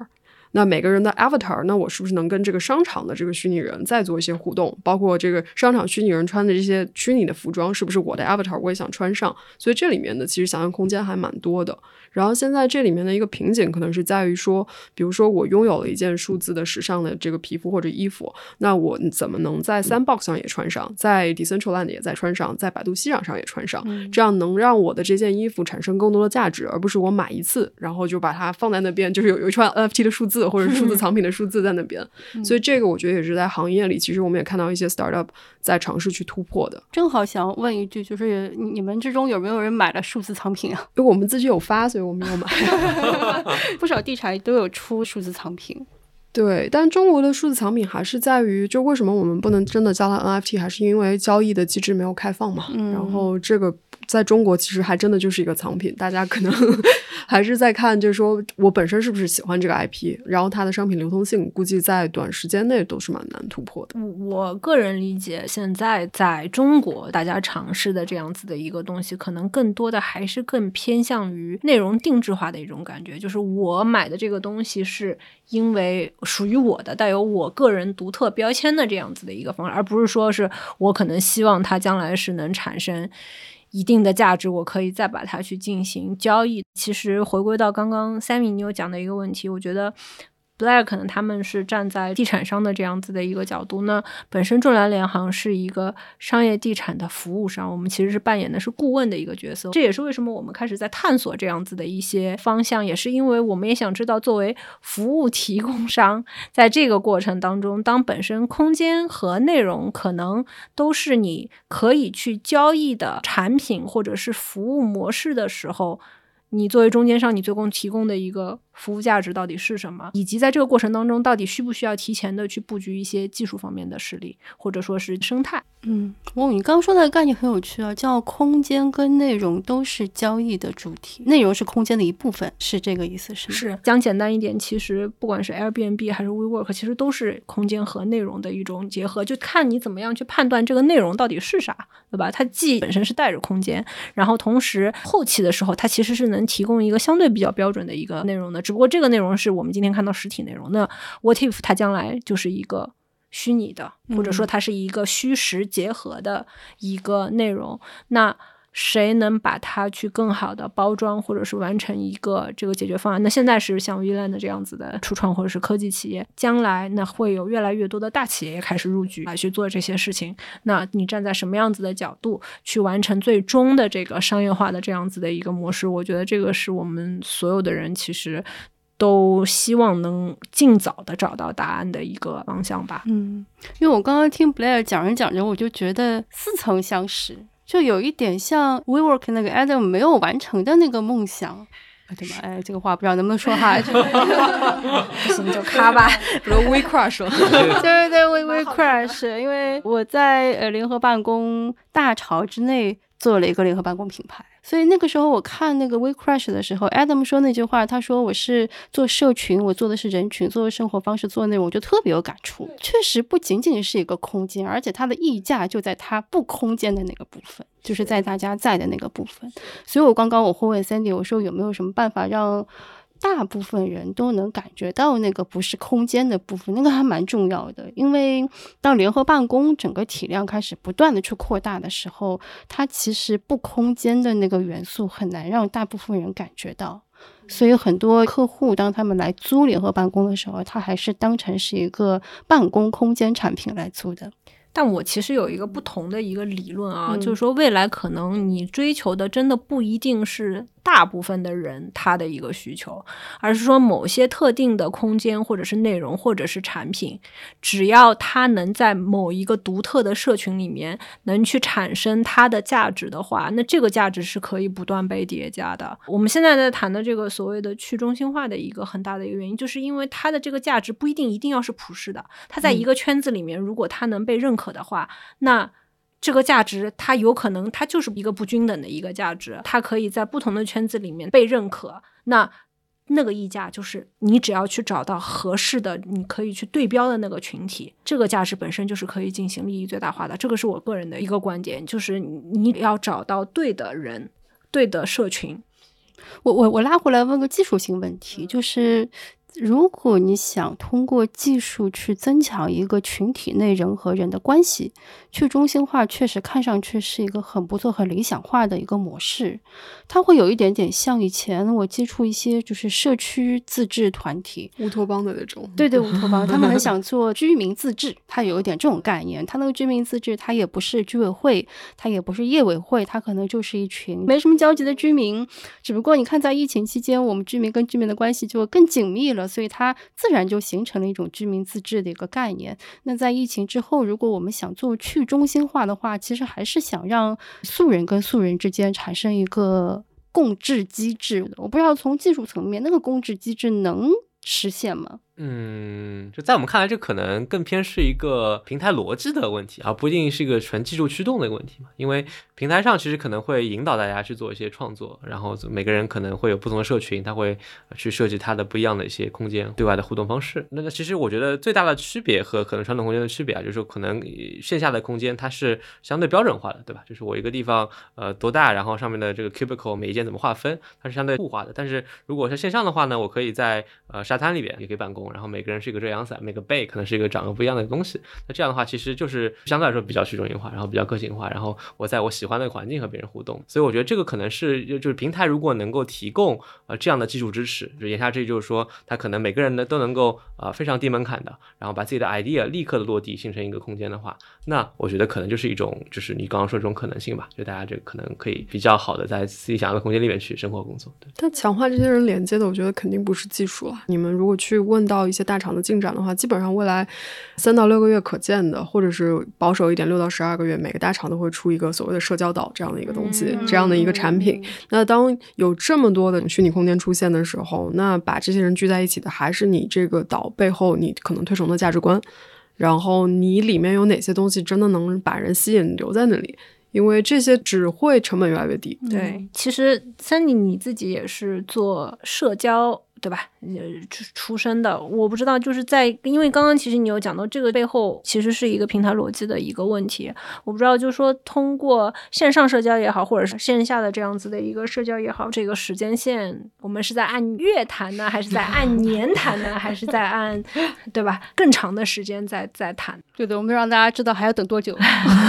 那每个人的 avatar，那我是不是能跟这个商场的这个虚拟人再做一些互动？包括这个商场虚拟人穿的这些虚拟的服装，是不是我的 avatar 我也想穿上？所以这里面的其实想象空间还蛮多的。然后现在这里面的一个瓶颈可能是在于说，比如说我拥有了一件数字的时尚的这个皮肤或者衣服，那我怎么能在 Sandbox 上也穿上，在 Decentraland 也在穿上，在百度西壤上也穿上？这样能让我的这件衣服产生更多的价值，而不是我买一次，然后就把它放在那边，就是有有一串 NFT 的数字或者数字藏品的数字在那边。所以这个我觉得也是在行业里，其实我们也看到一些 startup 在尝试去突破的。正好想问一句，就是你你们之中有没有人买了数字藏品啊？<laughs> 因为我们自己有发，所以我们有买。<laughs> 不少地产都有出数字藏品。对，但中国的数字藏品还是在于，就为什么我们不能真的叫它 NFT，还是因为交易的机制没有开放嘛。嗯然后这个在中国其实还真的就是一个藏品，大家可能 <laughs> 还是在看，就是说我本身是不是喜欢这个 IP，然后它的商品流通性，估计在短时间内都是蛮难突破的。我个人理解，现在在中国大家尝试的这样子的一个东西，可能更多的还是更偏向于内容定制化的一种感觉，就是我买的这个东西是因为属于我的，带有我个人独特标签的这样子的一个方式，而不是说是我可能希望它将来是能产生。一定的价值，我可以再把它去进行交易。其实回归到刚刚 Sammy 你有讲的一个问题，我觉得 Black 可能他们是站在地产商的这样子的一个角度，那本身众粮联行是一个商业地产的服务商，我们其实是扮演的是顾问的一个角色。这也是为什么我们开始在探索这样子的一些方向，也是因为我们也想知道，作为服务提供商，在这个过程当中，当本身空间和内容可能都是你可以去交易的产品或者是服务模式的时候。你作为中间商，你最终提供的一个服务价值到底是什么？以及在这个过程当中，到底需不需要提前的去布局一些技术方面的实力，或者说是生态？嗯，哦，你刚刚说的概念很有趣啊，叫空间跟内容都是交易的主体，内容是空间的一部分，是这个意思是吗？是讲简单一点，其实不管是 Airbnb 还是 WeWork，其实都是空间和内容的一种结合，就看你怎么样去判断这个内容到底是啥，对吧？它既本身是带着空间，然后同时后期的时候，它其实是能提供一个相对比较标准的一个内容的，只不过这个内容是我们今天看到实体内容，那 What if 它将来就是一个。虚拟的，或者说它是一个虚实结合的一个内容，那谁能把它去更好的包装，或者是完成一个这个解决方案？那现在是像 VLAN 的这样子的初创或者是科技企业，将来那会有越来越多的大企业开始入局来去做这些事情。那你站在什么样子的角度去完成最终的这个商业化的这样子的一个模式？我觉得这个是我们所有的人其实都希望能尽早的找到答案的一个方向吧。嗯，因为我刚刚听 Blair 讲着讲着，我就觉得似曾相识。就有一点像 WeWork 那个 Adam 没有完成的那个梦想，对吗？哎，这个话不知道能不能说哈，<laughs> 不行就咔吧，比如 We Crush，<laughs> 对对对，We We Crush，因为我在呃联合办公大潮之内做了一个联合办公品牌。所以那个时候我看那个 We Crash 的时候，Adam 说那句话，他说我是做社群，我做的是人群，做的生活方式，做内容，我就特别有感触。确实不仅仅是一个空间，而且它的溢价就在它不空间的那个部分，就是在大家在的那个部分。所以我刚刚我会问 Sandy，我说有没有什么办法让？大部分人都能感觉到那个不是空间的部分，那个还蛮重要的。因为当联合办公整个体量开始不断的去扩大的时候，它其实不空间的那个元素很难让大部分人感觉到。所以很多客户当他们来租联合办公的时候，他还是当成是一个办公空间产品来租的。但我其实有一个不同的一个理论啊，就是说未来可能你追求的真的不一定是。大部分的人他的一个需求，而是说某些特定的空间或者是内容或者是产品，只要它能在某一个独特的社群里面能去产生它的价值的话，那这个价值是可以不断被叠加的。我们现在在谈的这个所谓的去中心化的一个很大的一个原因，就是因为它的这个价值不一定一定要是普世的，它在一个圈子里面，如果它能被认可的话，那。这个价值，它有可能它就是一个不均等的一个价值，它可以在不同的圈子里面被认可。那那个溢价就是你只要去找到合适的，你可以去对标的那个群体，这个价值本身就是可以进行利益最大化的。这个是我个人的一个观点，就是你要找到对的人、对的社群。我我我拉回来问个技术性问题，就是。如果你想通过技术去增强一个群体内人和人的关系，去中心化确实看上去是一个很不错、很理想化的一个模式。它会有一点点像以前我接触一些就是社区自治团体、乌托邦的那种。对对，乌托邦，他们很想 <laughs> 做居民自治，它有一点这种概念。它那个居民自治，它也不是居委会，它也不是业委会，它可能就是一群没什么交集的居民。只不过你看，在疫情期间，我们居民跟居民的关系就更紧密了。所以它自然就形成了一种居民自治的一个概念。那在疫情之后，如果我们想做去中心化的话，其实还是想让素人跟素人之间产生一个共治机制。我不知道从技术层面，那个共治机制能实现吗？嗯，就在我们看来，这可能更偏是一个平台逻辑的问题，而不一定是一个纯技术驱动的一个问题嘛。因为平台上其实可能会引导大家去做一些创作，然后每个人可能会有不同的社群，他会去设计他的不一样的一些空间对外的互动方式。那那其实我觉得最大的区别和可能传统空间的区别啊，就是可能线下的空间它是相对标准化的，对吧？就是我一个地方呃多大，然后上面的这个 cubicle 每一间怎么划分，它是相对固化的。但是如果是线上的话呢，我可以在呃沙滩里边也可以办公。然后每个人是一个遮阳伞，每个背可能是一个长得不一样的东西。那这样的话，其实就是相对来说比较去中心化，然后比较个性化。然后我在我喜欢的环境和别人互动。所以我觉得这个可能是就是平台如果能够提供呃这样的技术支持，就言下之意就是说，它可能每个人呢都能够呃非常低门槛的，然后把自己的 idea 立刻的落地，形成一个空间的话，那我觉得可能就是一种就是你刚刚说这种可能性吧。就大家这可能可以比较好的在自己想要的空间里面去生活工作。对。但强化这些人连接的，我觉得肯定不是技术了。你们如果去问到。一些大厂的进展的话，基本上未来三到六个月可见的，或者是保守一点，六到十二个月，每个大厂都会出一个所谓的社交岛这样的一个东西，这样的一个产品。那当有这么多的虚拟空间出现的时候，那把这些人聚在一起的，还是你这个岛背后你可能推崇的价值观，然后你里面有哪些东西真的能把人吸引留在那里？因为这些只会成本越来越低。对，其实 Sunny 你自己也是做社交。对吧？呃，出出身的，我不知道，就是在因为刚刚其实你有讲到这个背后其实是一个平台逻辑的一个问题，我不知道，就是说通过线上社交也好，或者是线下的这样子的一个社交也好，这个时间线我们是在按月谈呢，还是在按年谈呢，还是在按 <laughs> 对吧更长的时间在在谈？对的，我们让大家知道还要等多久。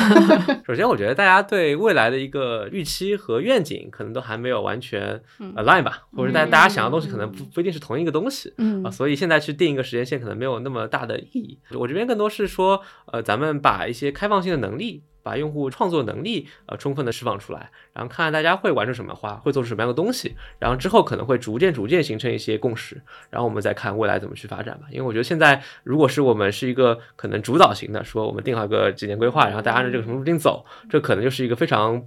<laughs> 首先，我觉得大家对未来的一个预期和愿景可能都还没有完全 align 吧，或者大大家想要的东西可能不不一定是同一个东西，嗯啊，所以现在去定一个时间线可能没有那么大的意义。我这边更多是说，呃，咱们把一些开放性的能力。把用户创作能力呃充分的释放出来，然后看看大家会玩出什么花，会做出什么样的东西，然后之后可能会逐渐逐渐形成一些共识，然后我们再看未来怎么去发展吧。因为我觉得现在如果是我们是一个可能主导型的，说我们定好个几年规划，然后大家按照这个什么路径走，这可能就是一个非常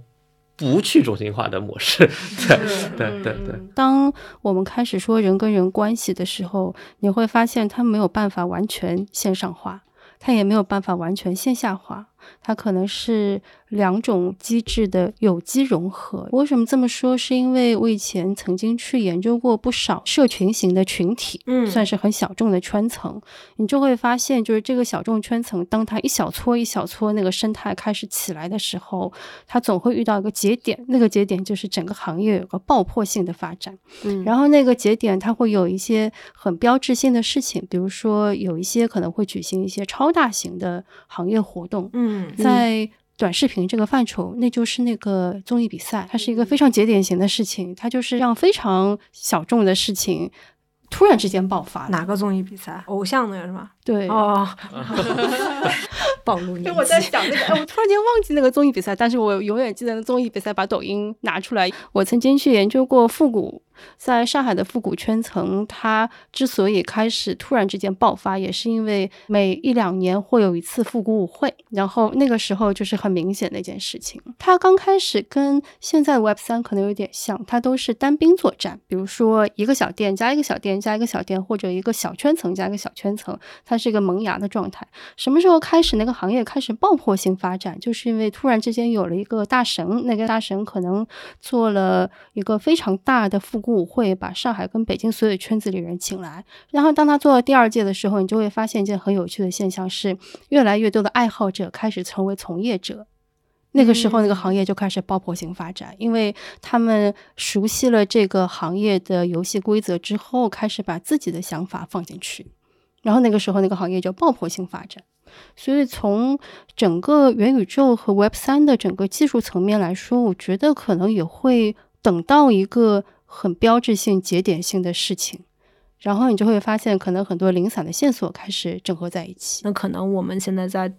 不去中心化的模式。对对对对。当我们开始说人跟人关系的时候，你会发现它没有办法完全线上化，它也没有办法完全线下化。它可能是两种机制的有机融合。为什么这么说？是因为我以前曾经去研究过不少社群型的群体，嗯算是很小众的圈层。你就会发现，就是这个小众圈层，当它一小撮一小撮那个生态开始起来的时候，它总会遇到一个节点，那个节点就是整个行业有个爆破性的发展。嗯然后那个节点它会有一些很标志性的事情，比如说有一些可能会举行一些超大型的行业活动，嗯在短视频这个范畴，那就是那个综艺比赛，它是一个非常节点型的事情，它就是让非常小众的事情突然之间爆发。哪个综艺比赛？偶像的是吧？对，哦，<laughs> 暴露年就我在。想那个，哎，我突然间忘记那个综艺比赛，但是我永远记得那综艺比赛把抖音拿出来。我曾经去研究过复古，在上海的复古圈层，它之所以开始突然之间爆发，也是因为每一两年会有一次复古舞会，然后那个时候就是很明显的一件事情。它刚开始跟现在的 Web 三可能有点像，它都是单兵作战，比如说一个小店加一个小店加一个小店，或者一个小圈层加一个小圈层，它是一个萌芽的状态。什么时候开始那个行业开始爆破性发展？就是因为突然之间有了一个大神，那个大神可能做了一个非常大的复古舞会，把上海跟北京所有圈子里人请来。然后当他做了第二届的时候，你就会发现一件很有趣的现象是，越来越多的爱好者开始成为从业者。那个时候，那个行业就开始爆破性发展，因为他们熟悉了这个行业的游戏规则之后，开始把自己的想法放进去。然后那个时候，那个行业就爆破性发展。所以从整个元宇宙和 Web 三的整个技术层面来说，我觉得可能也会等到一个很标志性、节点性的事情，然后你就会发现，可能很多零散的线索开始整合在一起。那可能我们现在在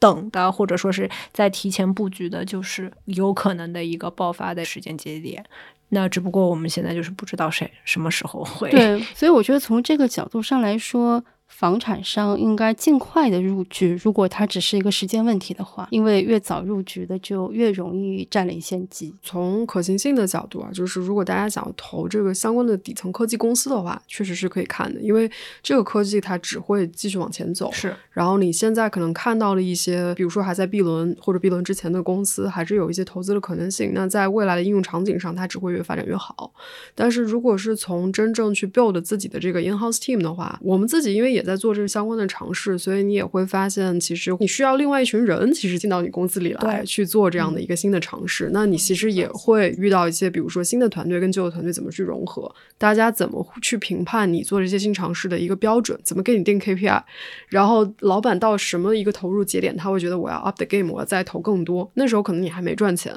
等的，或者说是在提前布局的，就是有可能的一个爆发的时间节点。那只不过我们现在就是不知道谁什么时候会。对，所以我觉得从这个角度上来说，房产商应该尽快的入局，如果它只是一个时间问题的话，因为越早入局的就越容易占领先机。从可行性的角度啊，就是如果大家想要投这个相关的底层科技公司的话，确实是可以看的，因为这个科技它只会继续往前走。是，然后你现在可能看到了一些，比如说还在 B 轮或者 B 轮之前的公司，还是有一些投资的可能性。那在未来的应用场景上，它只会越发展越好。但是如果是从真正去 build 自己的这个 in-house team 的话，我们自己因为也在做这个相关的尝试，所以你也会发现，其实你需要另外一群人，其实进到你公司里来对去做这样的一个新的尝试。那你其实也会遇到一些，比如说新的团队跟旧的团队怎么去融合，大家怎么去评判你做这些新尝试的一个标准，怎么给你定 KPI，然后老板到什么一个投入节点，他会觉得我要 up the game，我要再投更多。那时候可能你还没赚钱，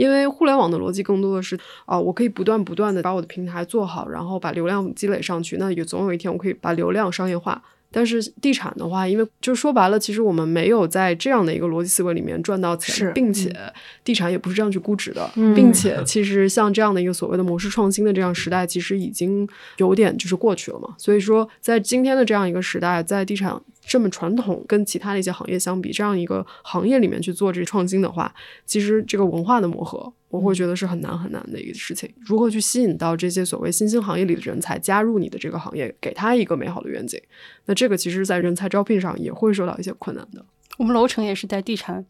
因为互联网的逻辑更多的是啊、我可以不断不断的把我的平台做好，然后把流量积累上去。那也总有一天我可以把流量商业化。但是地产的话，因为就说白了，其实我们没有在这样的一个逻辑思维里面赚到钱，并且地产也不是这样去估值的，嗯并且其实像这样的一个所谓的模式创新的这样时代，其实已经有点就是过去了嘛。所以说，在今天的这样一个时代，在地产这么传统跟其他的一些行业相比，这样一个行业里面去做这创新的话，其实这个文化的磨合，我会觉得是很难很难的一个事情。如何去吸引到这些所谓新兴行业里的人才加入你的这个行业，给他一个美好的愿景，那这个其实在人才招聘上也会受到一些困难的。我们楼层也是在地产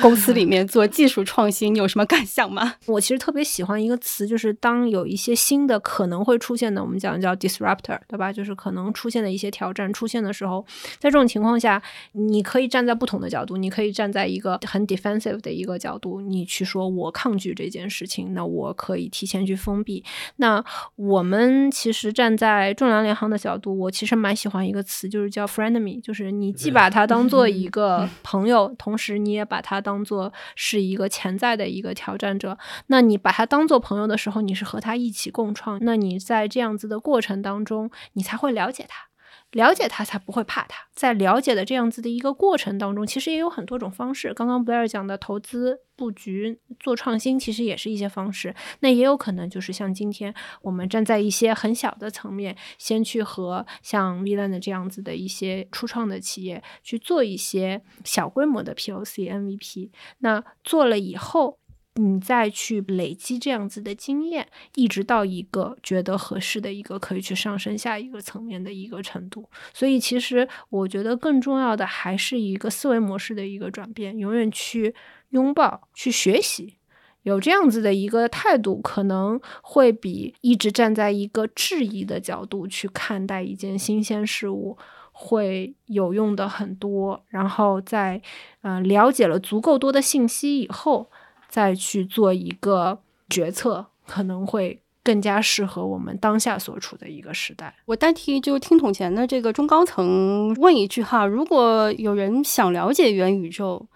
公司里面做技术创新，你有什么感想吗？<laughs> 我其实特别喜欢一个词，就是当有一些新的可能会出现的，我们讲叫 disruptor，对吧？就是可能出现的一些挑战出现的时候，在这种情况下，你可以站在不同的角度，你可以站在一个很 defensive 的一个角度，你去说我抗拒这件事情，那我可以提前去封闭。那我们其实站在仲量联行的角度，我其实蛮喜欢一个词，就是叫 friend me，就是你既把它当做一 <laughs> 个朋友，同时你也把他当做是一个潜在的一个挑战者。那你把他当做朋友的时候，你是和他一起共创。那你在这样子的过程当中，你才会了解他。了解他才不会怕他，在了解的这样子的一个过程当中，其实也有很多种方式。刚刚布莱尔讲的投资布局、做创新，其实也是一些方式。那也有可能就是像今天我们站在一些很小的层面，先去和像 v l a n 的这样子的一些初创的企业去做一些小规模的 POC、MVP。那做了以后。你再去累积这样子的经验，一直到一个觉得合适的一个可以去上升下一个层面的一个程度。所以，其实我觉得更重要的还是一个思维模式的一个转变，永远去拥抱、去学习，有这样子的一个态度，可能会比一直站在一个质疑的角度去看待一件新鲜事物会有用的很多。然后，在呃了解了足够多的信息以后。再去做一个决策，可能会更加适合我们当下所处的一个时代。我代替就听筒前的这个中高层问一句哈：如果有人想了解元宇宙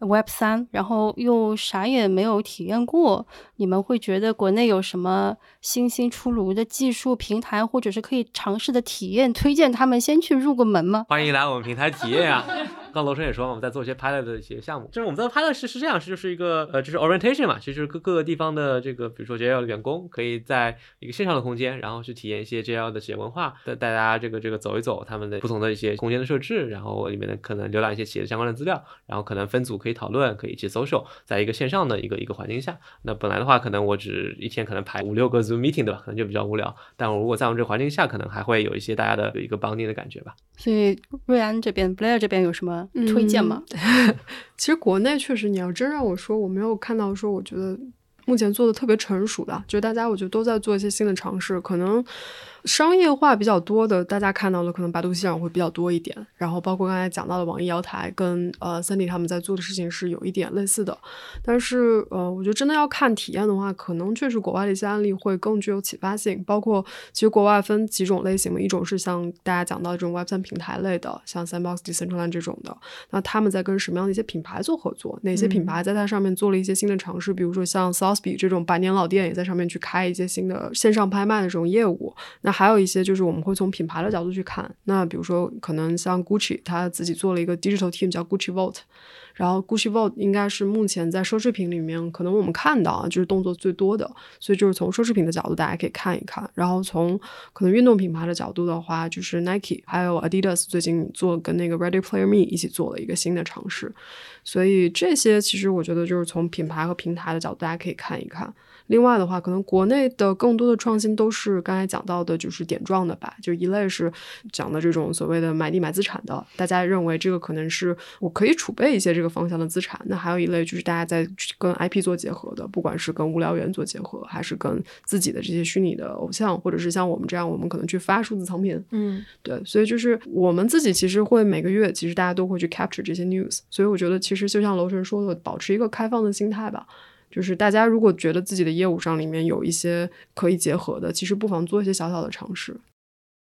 Web 三，然后又啥也没有体验过，你们会觉得国内有什么新兴出炉的技术平台，或者是可以尝试的体验，推荐他们先去入个门吗？欢迎来我们平台体验啊！刚楼生也说，我们在做一些 pilot 的一些项目，就是我们在 pilot 是是这样，是就是一个呃，就是 orientation 嘛，其实各各个地方的这个，比如说 JL 的员工，可以在一个线上的空间，然后去体验一些 JL 的企业文化，带大家这个这个走一走他们的不同的一些空间的设置，然后里面的可能浏览一些企业的相关的资料，然后可能分组可以讨论，可以一起 social，在一个线上的一个一个环境下，那本来的话，可能我只一天可能排五六个 Zoom meeting 对吧？可能就比较无聊，但我如果在我们这个环境下，可能还会有一些大家的有一个 bonding 的感觉吧。所以瑞安这边 Blair 这边有什么推荐吗？<laughs> 其实国内确实，你要真让我说，我没有看到说，我觉得目前做的特别成熟的，就大家我觉得都在做一些新的尝试，可能。商业化比较多的，大家看到的可能百度系统会比较多一点，然后包括刚才讲到的网易瑶台跟呃三迪他们在做的事情是有一点类似的，但是呃，我觉得真的要看体验的话，可能确实国外的一些案例会更具有启发性。包括其实国外分几种类型嘛，一种是像大家讲到这种 Web 三平台类的，像 Sandbox、Decentraland 这种的，那他们在跟什么样的一些品牌做合作？哪些品牌在它上面做了一些新的尝试？比如说像 s o u t h b y 这种百年老店也在上面去开一些新的线上拍卖的这种业务，那。还有一些就是我们会从品牌的角度去看，那比如说可能像 Gucci，他自己做了一个 digital team 叫 Gucci Vault，然后 Gucci Vault 应该是目前在奢侈品里面可能我们看到啊就是动作最多的，所以就是从奢侈品的角度大家可以看一看，然后从可能运动品牌的角度的话，就是 Nike 还有 Adidas 最近做跟那个 Ready Player Me 一起做了一个新的尝试，所以这些其实我觉得就是从品牌和平台的角度大家可以看一看。另外的话，可能国内的更多的创新都是刚才讲到的，就是点状的吧。就一类是讲的这种所谓的买地买资产的，大家认为这个可能是我可以储备一些这个方向的资产。那还有一类就是大家在跟 IP 做结合的，不管是跟无聊猿做结合，还是跟自己的这些虚拟的偶像，或者是像我们这样，我们可能去发数字藏品。嗯，对。所以就是我们自己其实会每个月，其实大家都会去 capture 这些 news。所以我觉得其实就像楼神说的，保持一个开放的心态吧。就是大家如果觉得自己的业务上里面有一些可以结合的，其实不妨做一些小小的尝试。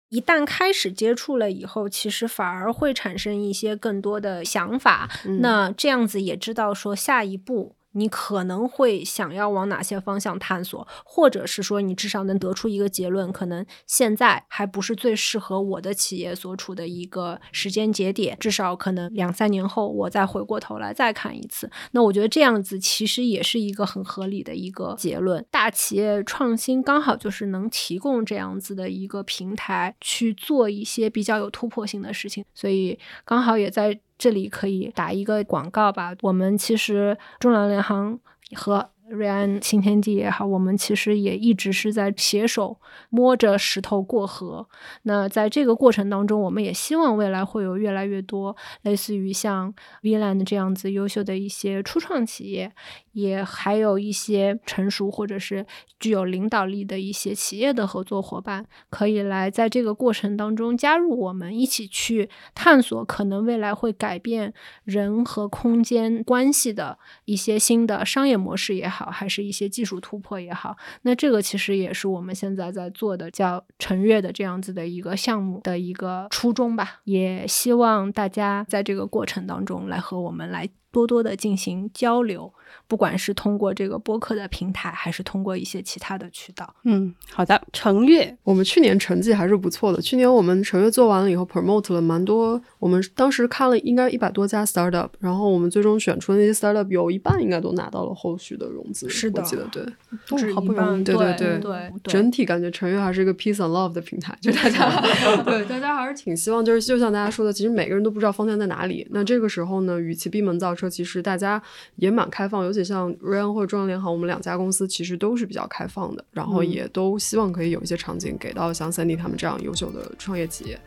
一旦开始接触了以后，其实反而会产生一些更多的想法。那这样子也知道说下一步。你可能会想要往哪些方向探索，或者是说你至少能得出一个结论，可能现在还不是最适合我的企业所处的一个时间节点，至少可能两三年后我再回过头来再看一次。那我觉得这样子其实也是一个很合理的一个结论。大企业创新刚好就是能提供这样子的一个平台去做一些比较有突破性的事情，所以刚好也在。这里可以打一个广告吧。我们其实中粮联行和瑞安新天地也好，我们其实也一直是在携手摸着石头过河。那在这个过程当中，我们也希望未来会有越来越多类似于像 VLAN 这样子优秀的一些初创企业，也还有一些成熟或者是具有领导力的一些企业的合作伙伴，可以来在这个过程当中加入我们，一起去探索可能未来会改变人和空间关系的一些新的商业模式也好。好，还是一些技术突破也好，那这个其实也是我们现在在做的叫陈悦的这样子的一个项目的一个初衷吧。也希望大家在这个过程当中来和我们来多多的进行交流。不管是通过这个播客的平台，还是通过一些其他的渠道。嗯，好的。成月，我们去年成绩还是不错的。去年我们成月做完了以后，promote 了蛮多。我们当时看了应该一百多家 startup，然后我们最终选出的那些 startup 有一半应该都拿到了后续的融资。是的，我记得对，不止好不容易。对对对对，整体感觉成月还是一个 peace and love 的平台，就大家 <laughs> 对大家还是挺希望，就是就像大家说的，其实每个人都不知道方向在哪里。那这个时候呢，与其闭门造车，其实大家也蛮开放，尤其像 Ryan。或者中央联航，我们两家公司其实都是比较开放的，然后也都希望可以有一些场景给到像三 D 他们这样优秀的创业企业，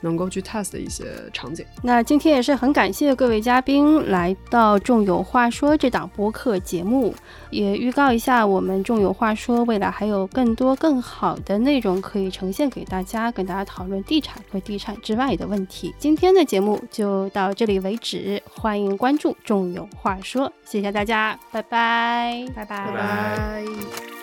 能够去 test 的一些场景。那今天也是很感谢各位嘉宾来到《众有话说》这档播客节目，也预告一下我们《众有话说》未来还有更多更好的内容可以呈现给大家，跟大家讨论地产和地产之外的问题。今天的节目就到这里为止，欢迎关注《众有话说》，谢谢大家，拜拜。拜拜拜拜。